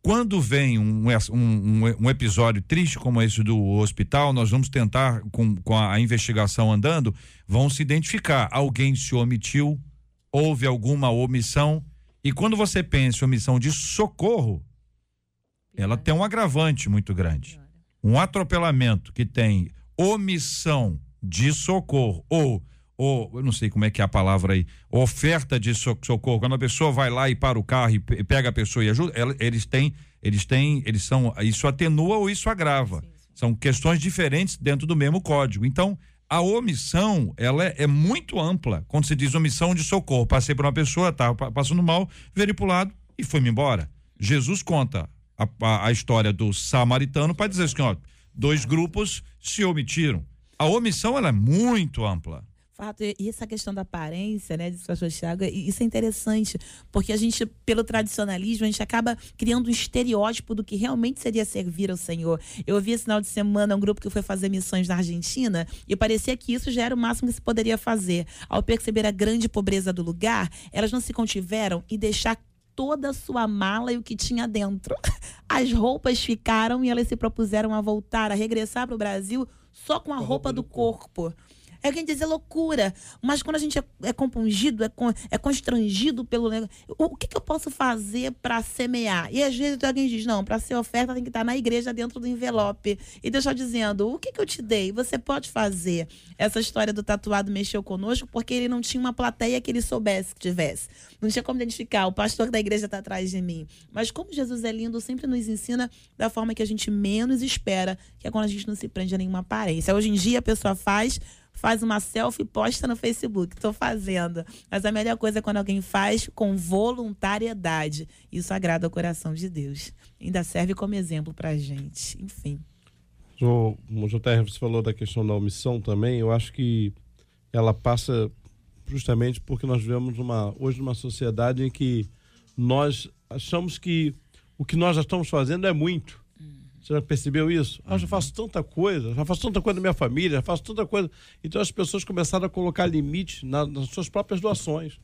Quando vem um, um, um, episódio triste como esse do hospital, nós vamos tentar, com, com a, a investigação andando, vão se identificar. Alguém se omitiu, houve alguma omissão. E quando você pensa em omissão de socorro, ela tem um agravante muito grande. Um atropelamento que tem omissão de socorro ou ou eu não sei como é que é a palavra aí, oferta de socorro, quando a pessoa vai lá e para o carro e pega a pessoa e ajuda, eles têm, eles têm, eles são, isso atenua ou isso agrava. São questões diferentes dentro do mesmo código. Então, a omissão, ela é, é muito ampla. Quando se diz omissão de socorro, passei por uma pessoa, tá passando mal, virei pro lado e foi-me embora. Jesus conta a, a, a história do samaritano para dizer assim, ó, dois grupos se omitiram. A omissão ela é muito ampla. Fato, e essa questão da aparência, né, de pastor Thiago, isso é interessante, porque a gente, pelo tradicionalismo, a gente acaba criando um estereótipo do que realmente seria servir ao Senhor. Eu ouvi esse final de semana um grupo que foi fazer missões na Argentina e parecia que isso já era o máximo que se poderia fazer. Ao perceber a grande pobreza do lugar, elas não se contiveram e deixar toda a sua mala e o que tinha dentro. As roupas ficaram e elas se propuseram a voltar, a regressar para o Brasil só com a, roupa, roupa, do, do corpo. corpo. É o que a gente diz, é loucura. Mas quando a gente é, é compungido, é, con, é constrangido pelo negócio, o, que, que eu posso fazer para semear? E às vezes alguém diz, não, para ser oferta tem que estar na igreja dentro do envelope. E deixar dizendo, o que, que eu te dei? Você pode fazer. Essa história do tatuado mexeu conosco porque ele não tinha uma plateia que ele soubesse que tivesse. Não tinha como identificar, o pastor da igreja está atrás de mim. Mas como Jesus é lindo, sempre nos ensina da forma que a gente menos espera, que é quando a gente não se prende a nenhuma aparência. Hoje em dia a pessoa faz faz uma selfie e posta no Facebook. Estou fazendo. Mas a melhor coisa é quando alguém faz com voluntariedade. Isso agrada o coração de Deus. Ainda serve como exemplo para gente. Enfim. O JR, você falou da questão da omissão também. Eu acho que ela passa justamente porque nós vivemos uma, hoje numa sociedade em que nós achamos que o que nós já estamos fazendo é muito. Você já percebeu isso? Ah, já faço tanta coisa, já faço tanta coisa na minha família, já faço tanta coisa. Então as pessoas começaram a colocar limites na, nas suas próprias doações.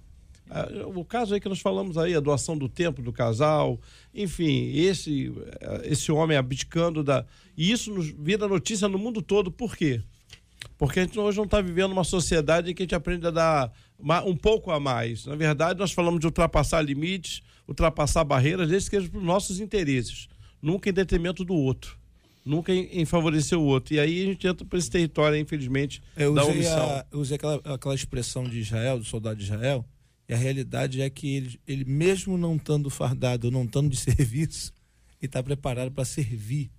Ah, o caso aí que nós falamos aí, a doação do tempo do casal, enfim, esse, esse homem abdicando da. E isso nos vira notícia no mundo todo. Por quê? Porque a gente hoje não está vivendo uma sociedade em que a gente aprende a dar um pouco a mais. Na verdade, nós falamos de ultrapassar limites, ultrapassar barreiras, desde que para os nossos interesses nunca em detrimento do outro. Nunca em, em favorecer o outro. E aí a gente entra para esse território, infelizmente, eu da usei omissão. A, eu usei aquela, aquela expressão de Israel, do soldado de Israel, e a realidade é que ele, ele mesmo não estando fardado, não estando de serviço, ele está preparado para servir,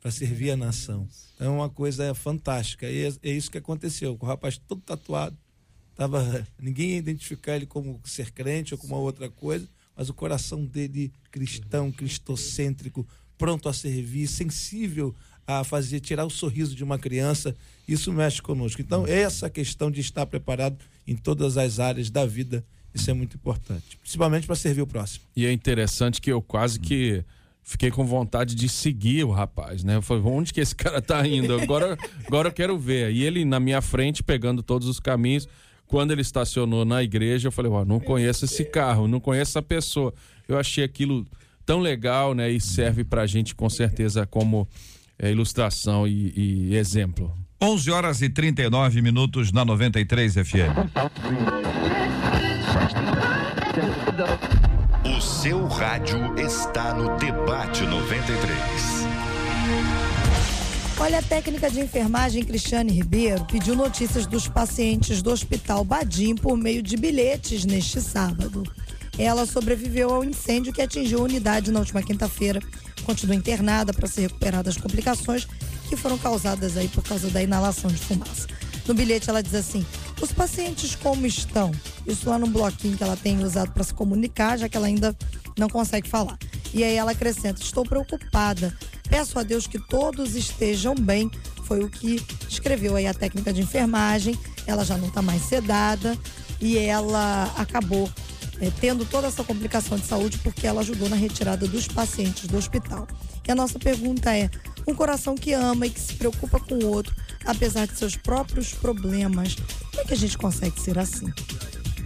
para servir a nação. Então é uma coisa fantástica. E é, é isso que aconteceu. O rapaz todo tatuado, tava, ninguém ia identificar ele como ser crente ou como outra coisa, mas o coração dele cristão, cristocêntrico, pronto a servir, sensível a fazer tirar o sorriso de uma criança, isso mexe conosco. Então, essa questão de estar preparado em todas as áreas da vida, isso é muito importante, principalmente para servir o próximo. E é interessante que eu quase que fiquei com vontade de seguir o rapaz, né? Eu falei, onde que esse cara tá indo? Agora, agora eu quero ver. E ele na minha frente, pegando todos os caminhos. Quando ele estacionou na igreja, eu falei, ó, oh, não conheço esse carro, não conheço essa pessoa. Eu achei aquilo tão legal, né? E serve para a gente com certeza como é, ilustração e, e exemplo. 11 horas e 39 minutos na 93 FM. O seu rádio está no Debate 93. Olha, a técnica de enfermagem Cristiane Ribeiro pediu notícias dos pacientes do Hospital Badim por meio de bilhetes neste sábado. Ela sobreviveu ao incêndio que atingiu a unidade na última quinta-feira. Continua internada para ser recuperada das complicações que foram causadas aí por causa da inalação de fumaça. No bilhete ela diz assim: os pacientes como estão? Isso lá no bloquinho que ela tem usado para se comunicar, já que ela ainda não consegue falar. E aí ela acrescenta: estou preocupada. Peço a Deus que todos estejam bem. Foi o que escreveu aí a técnica de enfermagem. Ela já não está mais sedada e ela acabou é, tendo toda essa complicação de saúde porque ela ajudou na retirada dos pacientes do hospital. E a nossa pergunta é: um coração que ama e que se preocupa com o outro, apesar de seus próprios problemas, como é que a gente consegue ser assim?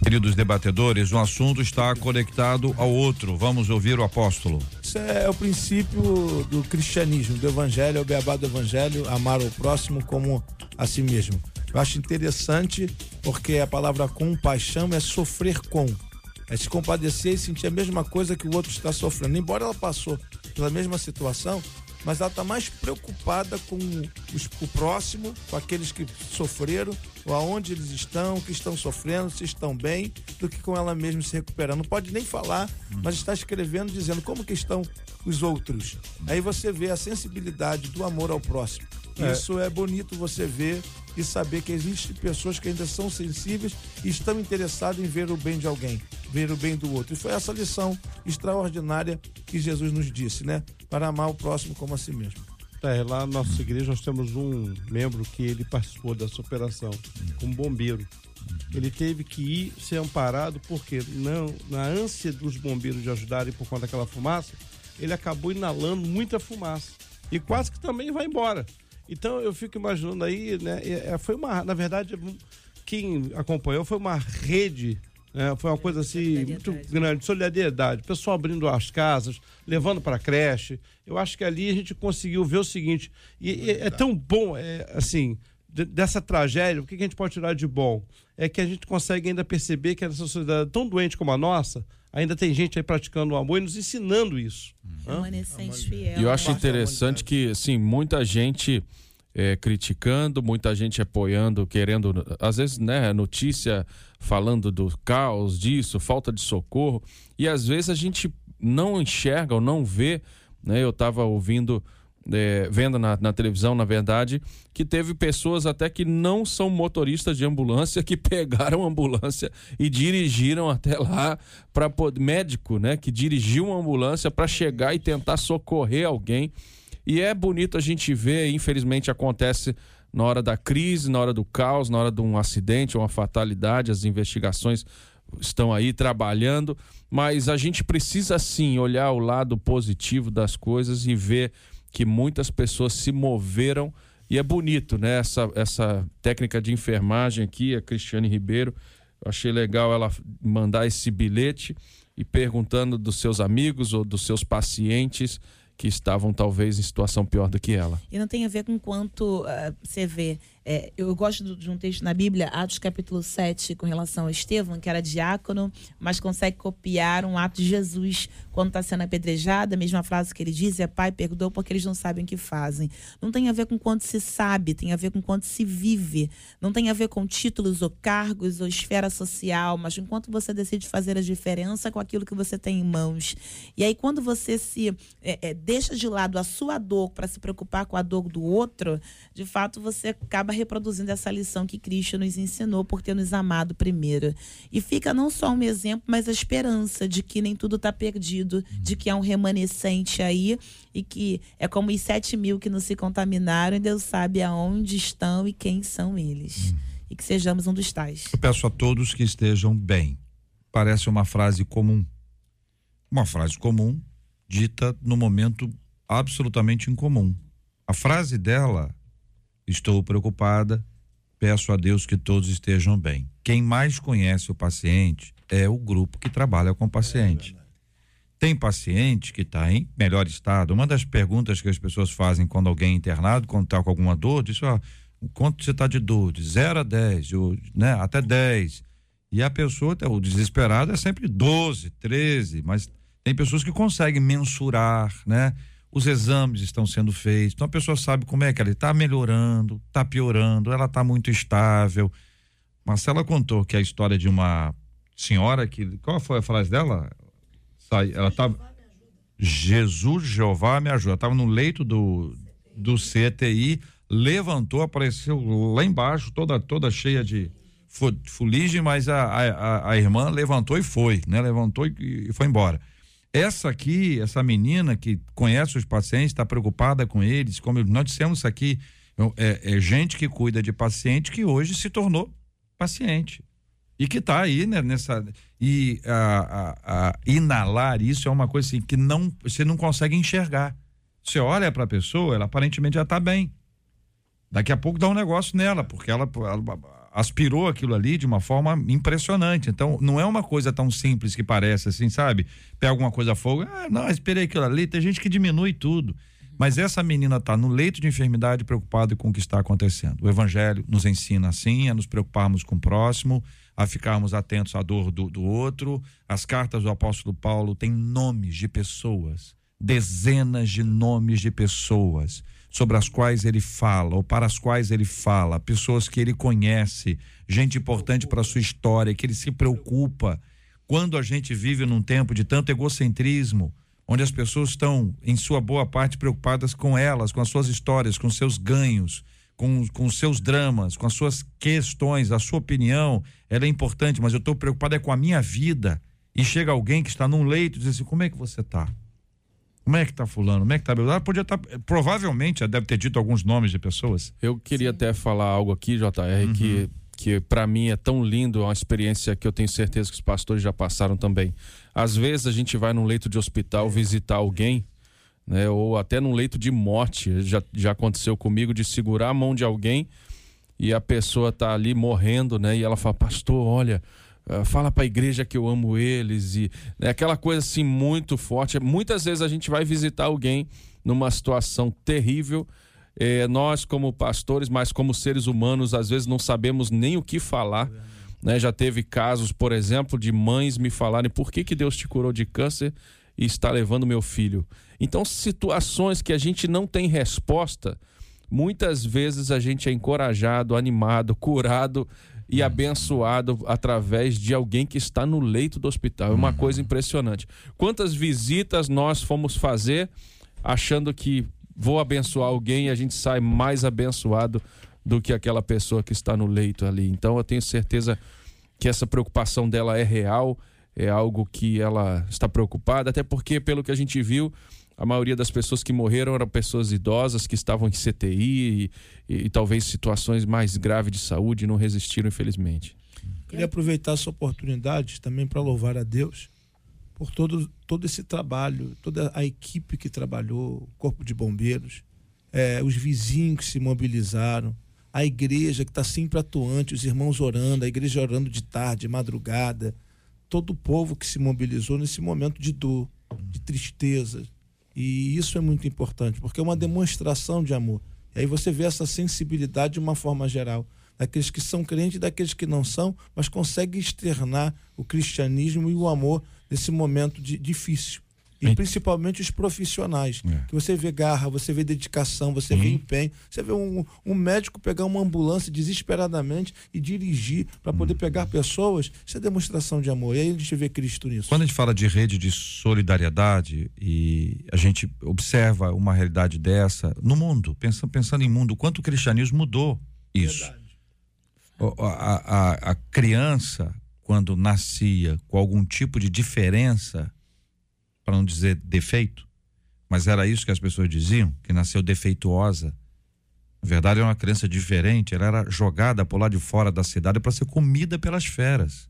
Queridos debatedores, um assunto está conectado ao outro. Vamos ouvir o apóstolo. Isso é o princípio do cristianismo, do evangelho, é o beabá do evangelho, amar o próximo como a si mesmo. Eu acho interessante porque a palavra compaixão é sofrer com é se compadecer e sentir a mesma coisa que o outro está sofrendo. Embora ela passou pela mesma situação, mas ela está mais preocupada com os, o próximo, com aqueles que sofreram, ou aonde eles estão, que estão sofrendo, se estão bem, do que com ela mesma se recuperando. Não pode nem falar, mas está escrevendo, dizendo como que estão os outros. Aí você vê a sensibilidade do amor ao próximo. É. Isso é bonito você ver e saber que existem pessoas que ainda são sensíveis e estão interessadas em ver o bem de alguém, ver o bem do outro. E foi essa lição extraordinária que Jesus nos disse, né? Para amar o próximo como a si mesmo. É, lá na nossa igreja nós temos um membro que ele participou dessa operação como bombeiro. Ele teve que ir ser amparado porque não, na ânsia dos bombeiros de ajudarem por conta daquela fumaça, ele acabou inalando muita fumaça e quase que também vai embora. Então eu fico imaginando aí, né? É, foi uma, na verdade, quem acompanhou foi uma rede É, foi uma coisa assim muito grande, solidariedade. O pessoal abrindo as casas, levando para a creche. Eu acho que ali a gente conseguiu ver o seguinte. E, e é tão bom, é, assim, de, dessa tragédia, o que a gente pode tirar de bom? É que a gente consegue ainda perceber que essa sociedade tão doente como a nossa, ainda tem gente aí praticando o amor e nos ensinando isso. Remanescente fiel. E eu acho né? interessante que, assim, muita gente é, criticando, muita gente apoiando, querendo, às vezes, né, notícia falando do caos, disso, falta de socorro, e às vezes a gente não enxerga ou não vê, né, eu estava ouvindo, é, vendo na, na televisão, na verdade, que teve pessoas até que não são motoristas de ambulância que pegaram a ambulância e dirigiram até lá para médico, né, que dirigiu uma ambulância para chegar e tentar socorrer alguém. E é bonito a gente ver, infelizmente acontece na hora da crise, na hora do caos, na hora de um acidente uma fatalidade, as investigações estão aí trabalhando, mas a gente precisa sim olhar o lado positivo das coisas e ver que muitas pessoas se moveram e é bonito, né? Essa, essa técnica de enfermagem aqui, a Cristiane Ribeiro, eu achei legal ela mandar esse bilhete e perguntando dos seus amigos ou dos seus pacientes que estavam talvez em situação pior do que ela. E não tem a ver com quanto uh, você vê. É, eu gosto de um texto na Bíblia, Atos capítulo 7, com relação a Estevão, que era diácono, mas consegue copiar um ato de Jesus quando está sendo apedrejado, a mesma frase que ele diz é Pai, perdoa porque eles não sabem o que fazem. Não tem a ver com quanto se sabe, tem a ver com quanto se vive. Não tem a ver com títulos ou cargos ou esfera social, mas enquanto você decide fazer a diferença com aquilo que você tem em mãos. E aí, quando você se é, é, deixa de lado a sua dor para se preocupar com a dor do outro, de fato você acaba reproduzindo essa lição que Cristo nos ensinou por ter nos amado primeiro. E fica não só um exemplo, mas a esperança de que nem tudo está perdido, de que há um remanescente aí e que é como os sete mil que não se contaminaram e Deus sabe aonde estão e quem são eles. E que sejamos um dos tais. Eu peço a todos que estejam bem. Parece uma frase comum. Uma frase comum dita no momento absolutamente incomum. A frase dela Estou preocupada, peço a Deus que todos estejam bem. Quem mais conhece o paciente é o grupo que trabalha com o paciente. Tem paciente que está em melhor estado. Uma das perguntas que as pessoas fazem quando alguém é internado, quando está com alguma dor, diz: ó, quanto você está de dor? De 0 a 10, né, até 10. E a pessoa, o desesperado, é sempre 12, 13, mas tem pessoas que conseguem mensurar, né? Os exames estão sendo feitos, então a pessoa sabe como é que ela está melhorando, está piorando, ela está muito estável. Marcela contou que a história de uma senhora que. Qual foi a frase dela? Ela estava. Jesus, Jeová me ajuda. Estava no leito do, do CTI, levantou, apareceu lá embaixo, toda, toda cheia de fuligem, mas a, a, a, irmã levantou e foi, né? Levantou e, e foi embora. Essa aqui, essa menina que conhece os pacientes, está preocupada com eles, como nós dissemos aqui, é, é, gente que cuida de paciente que hoje se tornou paciente e que está aí né, nessa e a, a, a, inalar isso é uma coisa assim que não você não consegue enxergar. Você olha para a pessoa, ela aparentemente já está bem. Daqui a pouco dá um negócio nela, porque ela, ela aspirou aquilo ali de uma forma impressionante. Então, não é uma coisa tão simples que parece assim, sabe? Pega alguma coisa a fogo, ah, não, esperei aquilo ali. Tem gente que diminui tudo. Mas essa menina está no leito de enfermidade preocupada com o que está acontecendo. O evangelho nos ensina assim, a nos preocuparmos com o próximo, a ficarmos atentos à dor do, do outro. As cartas do apóstolo Paulo têm nomes de pessoas, dezenas de nomes de pessoas sobre as quais ele fala, ou para as quais ele fala, pessoas que ele conhece, gente importante para a sua história, que ele se preocupa. Quando a gente vive num tempo de tanto egocentrismo, onde as pessoas estão, em sua boa parte, preocupadas com elas, com as suas histórias, com seus ganhos, com, com seus dramas, com as suas questões, a sua opinião, ela é importante, mas eu estou preocupado é com a minha vida. E chega alguém que está num leito e diz assim: como é que você está? Como é que tá fulano? Como é que tá Beltrano? Podia estar, tá, provavelmente, já deve ter dito alguns nomes de pessoas. Eu queria Sim. até falar algo aqui, JR, uhum. que que para mim é tão lindo, é uma experiência que eu tenho certeza que os pastores já passaram também. Às vezes a gente vai num leito de hospital visitar alguém, né, ou até num leito de morte. Já, já aconteceu comigo de segurar a mão de alguém e a pessoa tá ali morrendo, né, e ela fala: "Pastor, olha, uh, fala para a igreja que eu amo eles e né, aquela coisa assim muito forte. Muitas vezes a gente vai visitar alguém numa situação terrível. É, nós, como pastores, mas como seres humanos, às vezes não sabemos nem o que falar. Né? Já teve casos, por exemplo, de mães me falarem por que, que Deus te curou de câncer e está levando meu filho. Então, situações que a gente não tem resposta, muitas vezes a gente é encorajado, animado, curado e abençoado através de alguém que está no leito do hospital. É uma coisa impressionante. Quantas visitas nós fomos fazer achando que vou abençoar alguém e a gente sai mais abençoado do que aquela pessoa que está no leito ali. Então eu tenho certeza que essa preocupação dela é real, é algo que ela está preocupada, até porque pelo que a gente viu, a maioria das pessoas que morreram eram pessoas idosas que estavam em CTI e, e, e talvez situações mais graves de saúde e não resistiram, infelizmente. Queria aproveitar essa oportunidade também para louvar a Deus por todo, todo esse trabalho, toda a equipe que trabalhou, o Corpo de Bombeiros, é, os vizinhos que se mobilizaram, a igreja que está sempre atuante, os irmãos orando, a igreja orando de tarde, de madrugada, todo o povo que se mobilizou nesse momento de dor, de tristeza, e isso é muito importante, porque é uma demonstração de amor. E aí você vê essa sensibilidade de uma forma geral, daqueles que são crentes e daqueles que não são, mas conseguem externar o cristianismo e o amor nesse momento de, difícil. E principalmente os profissionais. É. Que você vê garra, você vê dedicação, você vê empenho. Você vê um, um, médico pegar uma ambulância desesperadamente e dirigir para poder hum. pegar pessoas. Isso é demonstração de amor. E aí a gente vê Cristo nisso. Quando a gente fala de rede de solidariedade e a gente observa uma realidade dessa no mundo, pensando, pensando em mundo, quanto o cristianismo mudou isso. Verdade. A, a, a criança, quando nascia com algum tipo de diferença para não dizer defeito, mas era isso que as pessoas diziam, que nasceu defeituosa. Na verdade, era uma criança diferente, ela era jogada por lá de fora da cidade para ser comida pelas feras.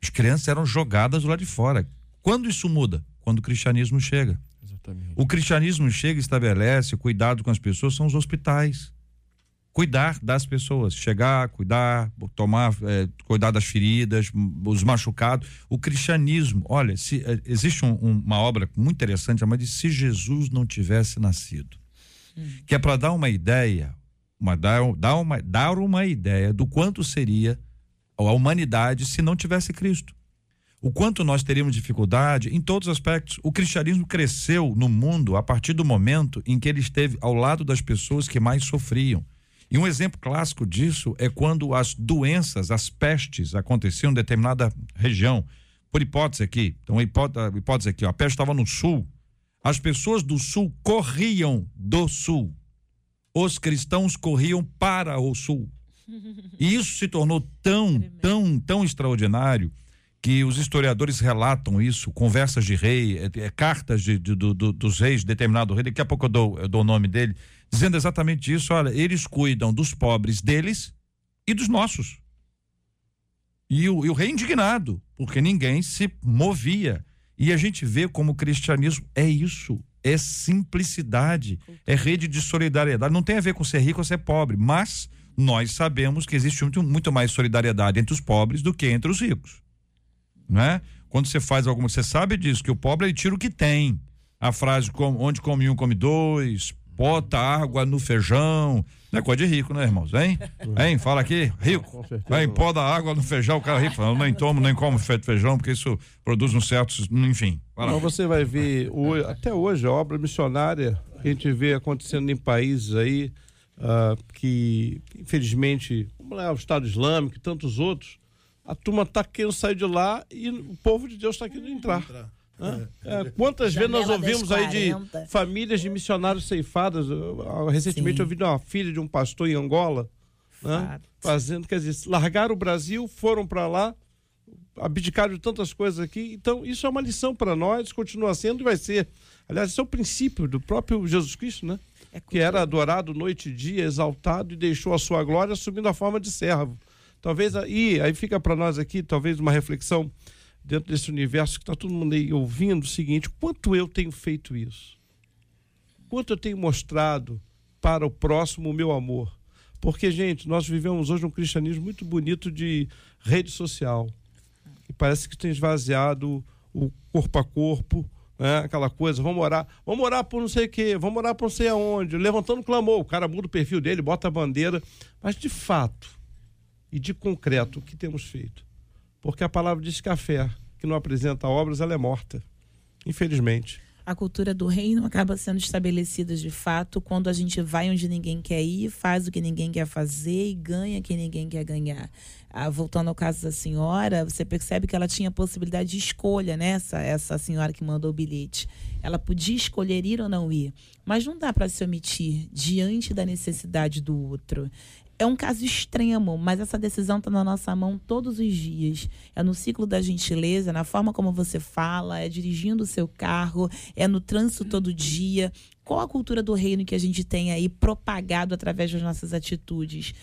As crianças eram jogadas do lado de fora. Quando isso muda? Quando o cristianismo chega. Exatamente. O cristianismo chega e estabelece cuidado com as pessoas, são os hospitais cuidar das pessoas, chegar, cuidar, tomar, é, cuidar das feridas, os machucados. O cristianismo, olha, se, é, existe um, um, uma obra muito interessante chamada de Se Jesus Não Tivesse Nascido, hum. que é para dar uma ideia, uma, dar, dar, uma, dar uma ideia do quanto seria a humanidade se não tivesse Cristo. O quanto nós teríamos dificuldade em todos os aspectos. O cristianismo cresceu no mundo a partir do momento em que ele esteve ao lado das pessoas que mais sofriam e um exemplo clássico disso é quando as doenças, as pestes aconteciam em determinada região. Por hipótese aqui, então hipótese, hipótese aqui, ó, a peste estava no sul. As pessoas do sul corriam do sul. Os cristãos corriam para o sul. E isso se tornou tão, tão, tão extraordinário que os historiadores relatam isso, conversas de rei, é, é, cartas de, de, do, do, dos reis, de determinado rei, daqui a pouco eu dou, eu dou o nome dele, dizendo exatamente isso. Olha, eles cuidam dos pobres deles e dos nossos. E o, e o rei indignado, porque ninguém se movia. E a gente vê como o cristianismo é isso, é simplicidade, é rede de solidariedade. Não tem a ver com ser rico ou ser pobre, mas nós sabemos que existe muito, muito mais solidariedade entre os pobres do que entre os ricos. Né? Quando você faz alguma, você sabe disso, que o pobre ele tira o que tem. A frase onde come um, come dois, bota água no feijão. Não é coisa de rico, né, irmãos? Hein? Hein? Fala aqui, rico. Vem, pó da água no feijão, o cara rico. Eu nem tomo, nem como feijão, porque isso produz um certo. Enfim. Não, você vai ver, até hoje, a obra missionária que a gente vê acontecendo em países aí uh, que, infelizmente, como é o Estado Islâmico e tantos outros, a turma está querendo sair de lá e o povo de Deus está querendo entrar. É, é, quantas vezes nós ouvimos aí de famílias de missionários ceifadas? Recentemente Sim. eu vi uma filha de um pastor em Angola, né? fazendo, quer dizer, largaram o Brasil, foram para lá, abdicaram de tantas coisas aqui. Então, isso é uma lição para nós, continua sendo e vai ser. Aliás, esse é o princípio do próprio Jesus Cristo, né? É que era adorado noite e dia, exaltado e deixou a sua glória assumindo a forma de servo. Talvez aí, aí fica para nós aqui, talvez uma reflexão dentro desse universo que está todo mundo aí ouvindo o seguinte: quanto eu tenho feito isso? Quanto eu tenho mostrado para o próximo o meu amor? Porque, gente, nós vivemos hoje um cristianismo muito bonito de rede social. parece que tem esvaziado o corpo a corpo, né? aquela coisa, vamos orar, vamos orar por não sei o quê, vamos orar por não sei aonde, levantando clamou, o cara muda o perfil dele, bota a bandeira, mas de fato e de concreto, o que temos feito? Porque a palavra diz que a fé que não apresenta obras, ela é morta, infelizmente a cultura do reino acaba sendo estabelecida de fato quando a gente vai onde ninguém quer ir, faz o que ninguém quer fazer e ganha quem ninguém quer ganhar. Ah, voltando ao caso da senhora, você percebe que ela tinha possibilidade de escolha, né? Essa, essa senhora que mandou o bilhete. Ela podia escolher ir ou não ir. Mas não dá para se omitir diante da necessidade do outro é um caso extremo, mas essa decisão está na nossa mão todos os dias. É no ciclo da gentileza, na forma como você fala, é dirigindo o seu carro, é no trânsito todo dia. Qual a cultura do reino que a gente tem aí propagado através das nossas atitudes?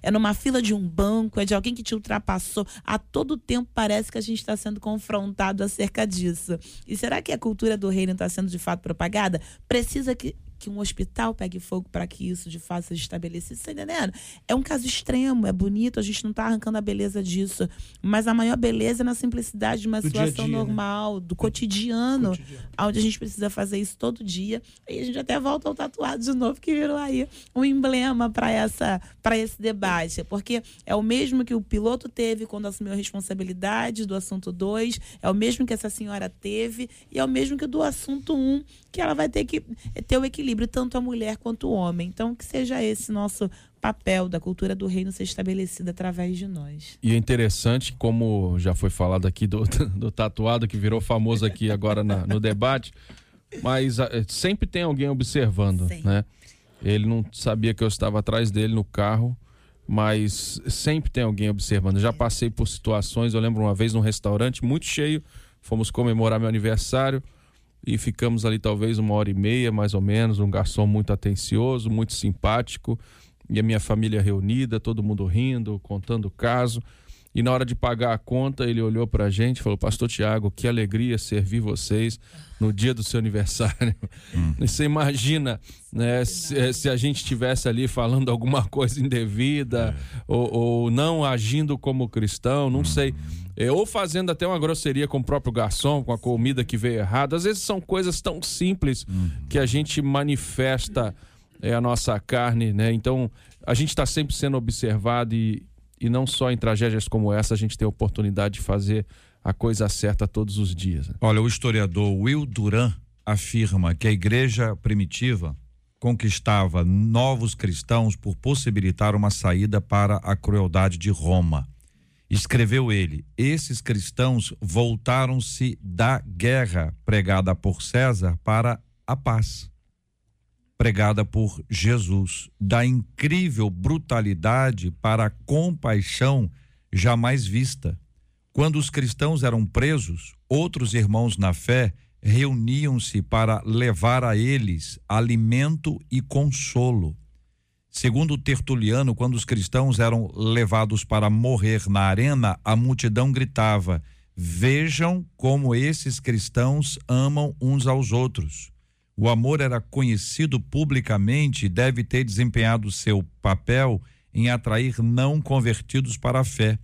É numa fila de um banco, é de alguém que te ultrapassou. A todo tempo parece que a gente está sendo confrontado acerca disso. E será que a cultura do reino está sendo de fato propagada? Precisa que, que um hospital pegue fogo para que isso de fato seja estabelecido. Você tá entendendo? É um caso extremo, é bonito, a gente não está arrancando a beleza disso. Mas a maior beleza é na simplicidade de uma do situação dia -dia, né? normal, né? do cotidiano, cotidiano, onde a gente precisa fazer isso todo dia. E a gente até volta ao tatuado de novo, que virou aí um emblema para essa para esse debate. Porque é o mesmo que o piloto teve quando assumiu a responsabilidade do assunto 2, é o mesmo que essa senhora teve, e é o mesmo que do assunto 1, um, que ela vai ter que ter o equilíbrio equilíbrio, tanto a mulher quanto o homem. Então, que seja esse nosso papel da cultura do reino ser estabelecida através de nós. E é interessante, como já foi falado aqui do, do tatuado, que virou famoso aqui agora na, no debate, mas uh, sempre tem alguém observando, Sim. né? Ele não sabia que eu estava atrás dele no carro, mas sempre tem alguém observando. Já passei por situações, eu lembro uma vez num restaurante muito cheio, fomos comemorar meu aniversário, e ficamos ali talvez uma hora e meia, mais ou menos, um garçom muito atencioso, muito simpático, e a minha família reunida, todo mundo rindo, contando o caso. E na hora de pagar a conta, ele olhou para a gente e falou: Pastor Tiago, que alegria servir vocês no dia do seu aniversário. Hum. Você imagina né, se, se, a gente estivesse ali falando alguma coisa indevida é. ou, ou, não agindo como cristão, não hum. sei. É, ou fazendo até uma grosseria com o próprio garçom, com a comida que veio errada. Às vezes são coisas tão simples hum. que a gente manifesta é, a nossa carne, né? Então a gente está sempre sendo observado e, e não só em tragédias como essa a gente tem a oportunidade de fazer a coisa certa todos os dias. Né? Olha, o historiador Will Duran afirma que a igreja primitiva conquistava novos cristãos por possibilitar uma saída para a crueldade de Roma. Escreveu ele: esses cristãos voltaram-se da guerra pregada por César para a paz pregada por Jesus, da incrível brutalidade para a compaixão jamais vista. Quando os cristãos eram presos, outros irmãos na fé reuniam-se para levar a eles alimento e consolo. Segundo Tertuliano, quando os cristãos eram levados para morrer na arena, a multidão gritava: Vejam como esses cristãos amam uns aos outros. O amor era conhecido publicamente e deve ter desempenhado seu papel em atrair não convertidos para a fé.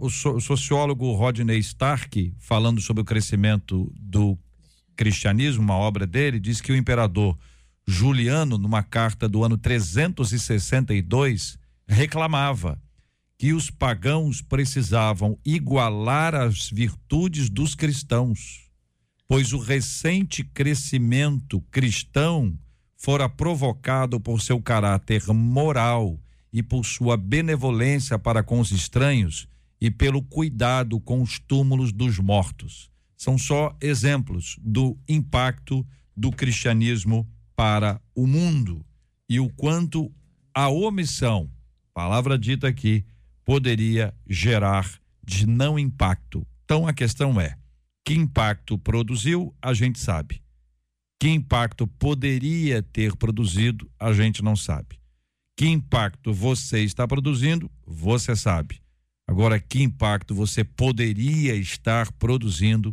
O sociólogo Rodney Stark, falando sobre o crescimento do cristianismo, uma obra dele, diz que o imperador Juliano, numa carta do ano 362, reclamava que os pagãos precisavam igualar as virtudes dos cristãos pois o recente crescimento cristão fora provocado por seu caráter moral e por sua benevolência para com os estranhos e pelo cuidado com os túmulos dos mortos. São só exemplos do impacto do cristianismo para o mundo e o quanto a omissão, palavra dita aqui, poderia gerar de não impacto. Então a questão é: que impacto produziu, a gente sabe. Que impacto poderia ter produzido, a gente não sabe. Que impacto você está produzindo, você sabe. Agora, que impacto você poderia estar produzindo,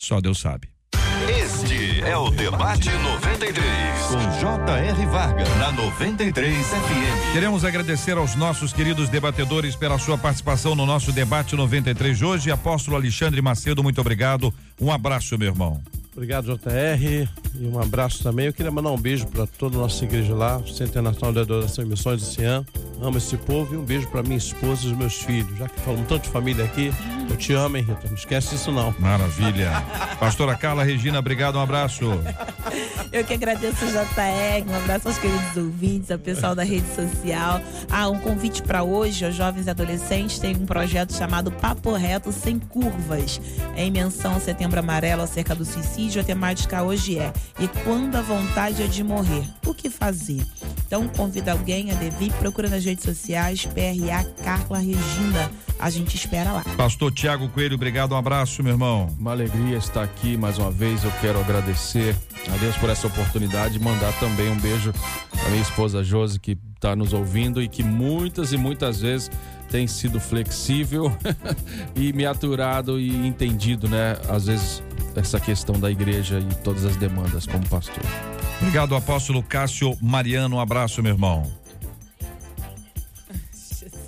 só Deus sabe. Este é o Debate 93, com J.R. Varga, na 93 FM. Queremos agradecer aos nossos queridos debatedores pela sua participação no nosso debate 93 de hoje. Apóstolo Alexandre Macedo, muito obrigado. Um abraço, meu irmão. Obrigado, JR. E um abraço também. Eu queria mandar um beijo para toda a nossa igreja lá, o Centro Internacional de Adoração e Missões de Cian. Amo esse povo e um beijo para minha esposa e os meus filhos. Já que falamos tanto de família aqui, eu te amo, hein, Rita? Não esquece disso, não. Maravilha. Pastora Carla Regina, obrigado, um abraço. Eu que agradeço o JR, um abraço aos queridos ouvintes, ao pessoal da rede social. Ah, um convite para hoje, aos jovens e adolescentes, tem um projeto chamado Papo Reto Sem Curvas. É em menção ao Setembro Amarelo acerca do suicídio, a temática hoje é E quando a vontade é de morrer, o que fazer? Então convida alguém a devir, procura nas redes sociais, PRA Carla Regina. A gente espera lá. Pastor Tiago Coelho, obrigado, um abraço, meu irmão. Uma alegria estar aqui mais uma vez. Eu quero agradecer a Deus por essa oportunidade e mandar também um beijo à minha esposa Josi, que está nos ouvindo e que muitas e muitas vezes tem sido flexível e me aturado e entendido, né? Às vezes essa questão da igreja e todas as demandas como pastor. Obrigado, apóstolo Cássio Mariano. Um abraço, meu irmão.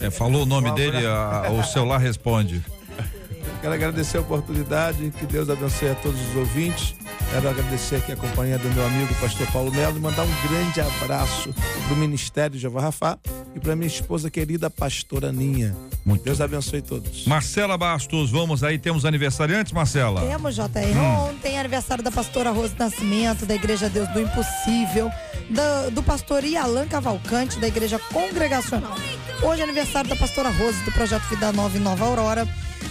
É, falou o nome dele, a- o celular responde. Quero agradecer a oportunidade, que Deus abençoe a todos os ouvintes. Quero agradecer aqui a companhia do meu amigo pastor Paulo Melo e mandar um grande abraço para o Ministério de Jeová Rafá e para minha esposa querida pastora Aninha. Muito Deus abençoe todos. Marcela Bastos, vamos aí, temos aniversariantes, Marcela? Temos, JR. Hum. Ontem é aniversário da pastora Rose Nascimento, da Igreja Deus do Impossível, da- do pastor Ialan Cavalcante, da Igreja Congregacional. Hoje é aniversário da pastora Rose, do Projeto Vida Nova em Nova Aurora,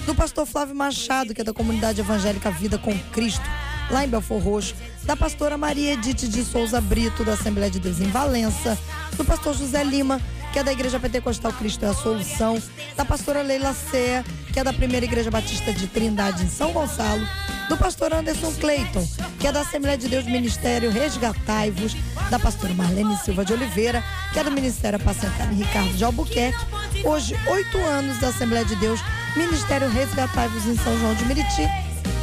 do pastor Flávio Machado, que é da Comunidade Evangélica Vida com Cristo, lá em Belfor Roxo, da pastora Maria Edith de Souza Brito, da Assembleia de Deus em Valença, do pastor José Lima, que é da Igreja Pentecostal Cristo é a Solução, da pastora Leila Cea, que é da Primeira Igreja Batista de Trindade em São Gonçalo, do pastor Anderson Clayton, que é da Assembleia de Deus Ministério Resgatai-vos, da pastora Marlene Silva de Oliveira, que é do Ministério Apacentar Ricardo de Albuquerque, hoje oito anos da Assembleia de Deus Ministério Resgatai-vos em São João de Meriti,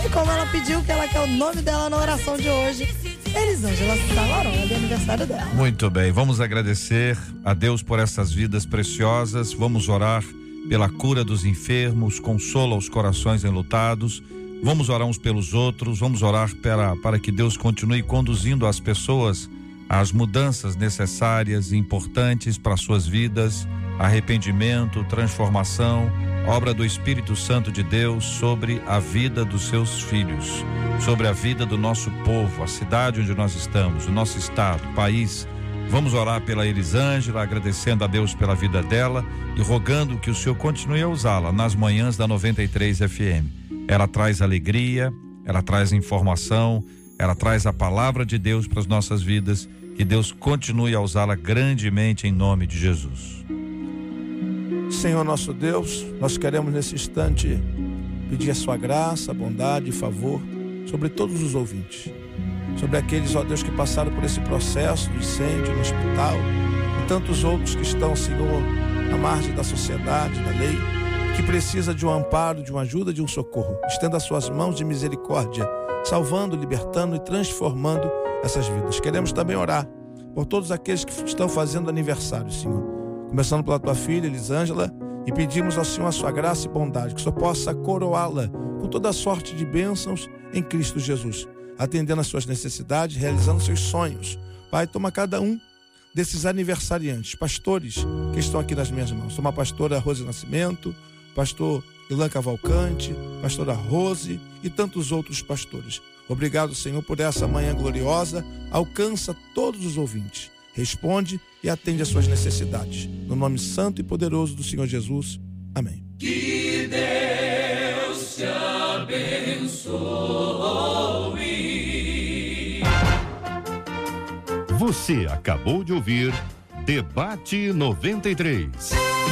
e como ela pediu que ela quer o nome dela na oração de hoje, Elisângela Salarone, é aniversário dela. Muito bem, vamos agradecer a Deus por essas vidas preciosas, vamos orar pela cura dos enfermos, consola os corações enlutados, vamos orar uns pelos outros, vamos orar para, para que Deus continue conduzindo as pessoas às mudanças necessárias e importantes para suas vidas, arrependimento, transformação, obra do Espírito Santo de Deus sobre a vida dos seus filhos, sobre a vida do nosso povo, a cidade onde nós estamos, o nosso estado, país. Vamos orar pela Elisângela, agradecendo a Deus pela vida dela e rogando que o Senhor continue a usá-la nas manhãs da 93 FM. Ela traz alegria, ela traz informação, ela traz a palavra de Deus para as nossas vidas. Que Deus continue a usá-la grandemente em nome de Jesus. Senhor nosso Deus, nós queremos nesse instante pedir a sua graça, bondade e favor sobre todos os ouvintes. Sobre aqueles, ó Deus, que passaram por esse processo do incêndio no hospital e tantos outros que estão, Senhor, na margem da sociedade, da lei, que precisa de um amparo, de uma ajuda, de um socorro. Estenda as suas mãos de misericórdia, salvando, libertando e transformando essas vidas. Queremos também orar por todos aqueles que estão fazendo aniversário, Senhor começando pela tua filha Elisângela, e pedimos ao Senhor a sua graça e bondade, que o Senhor possa coroá-la com toda sorte de bênçãos em Cristo Jesus, atendendo às suas necessidades, realizando seus sonhos. Pai, toma cada um desses aniversariantes, pastores que estão aqui nas minhas mãos. Toma a pastora Rose Nascimento, pastor Ilan Cavalcante, pastora Rose e tantos outros pastores. Obrigado, Senhor, por essa manhã gloriosa. Alcança todos os ouvintes. Responde e atende às suas necessidades. No nome santo e poderoso do Senhor Jesus. Amém. Que Deus te abençoe. Você acabou de ouvir Debate 93.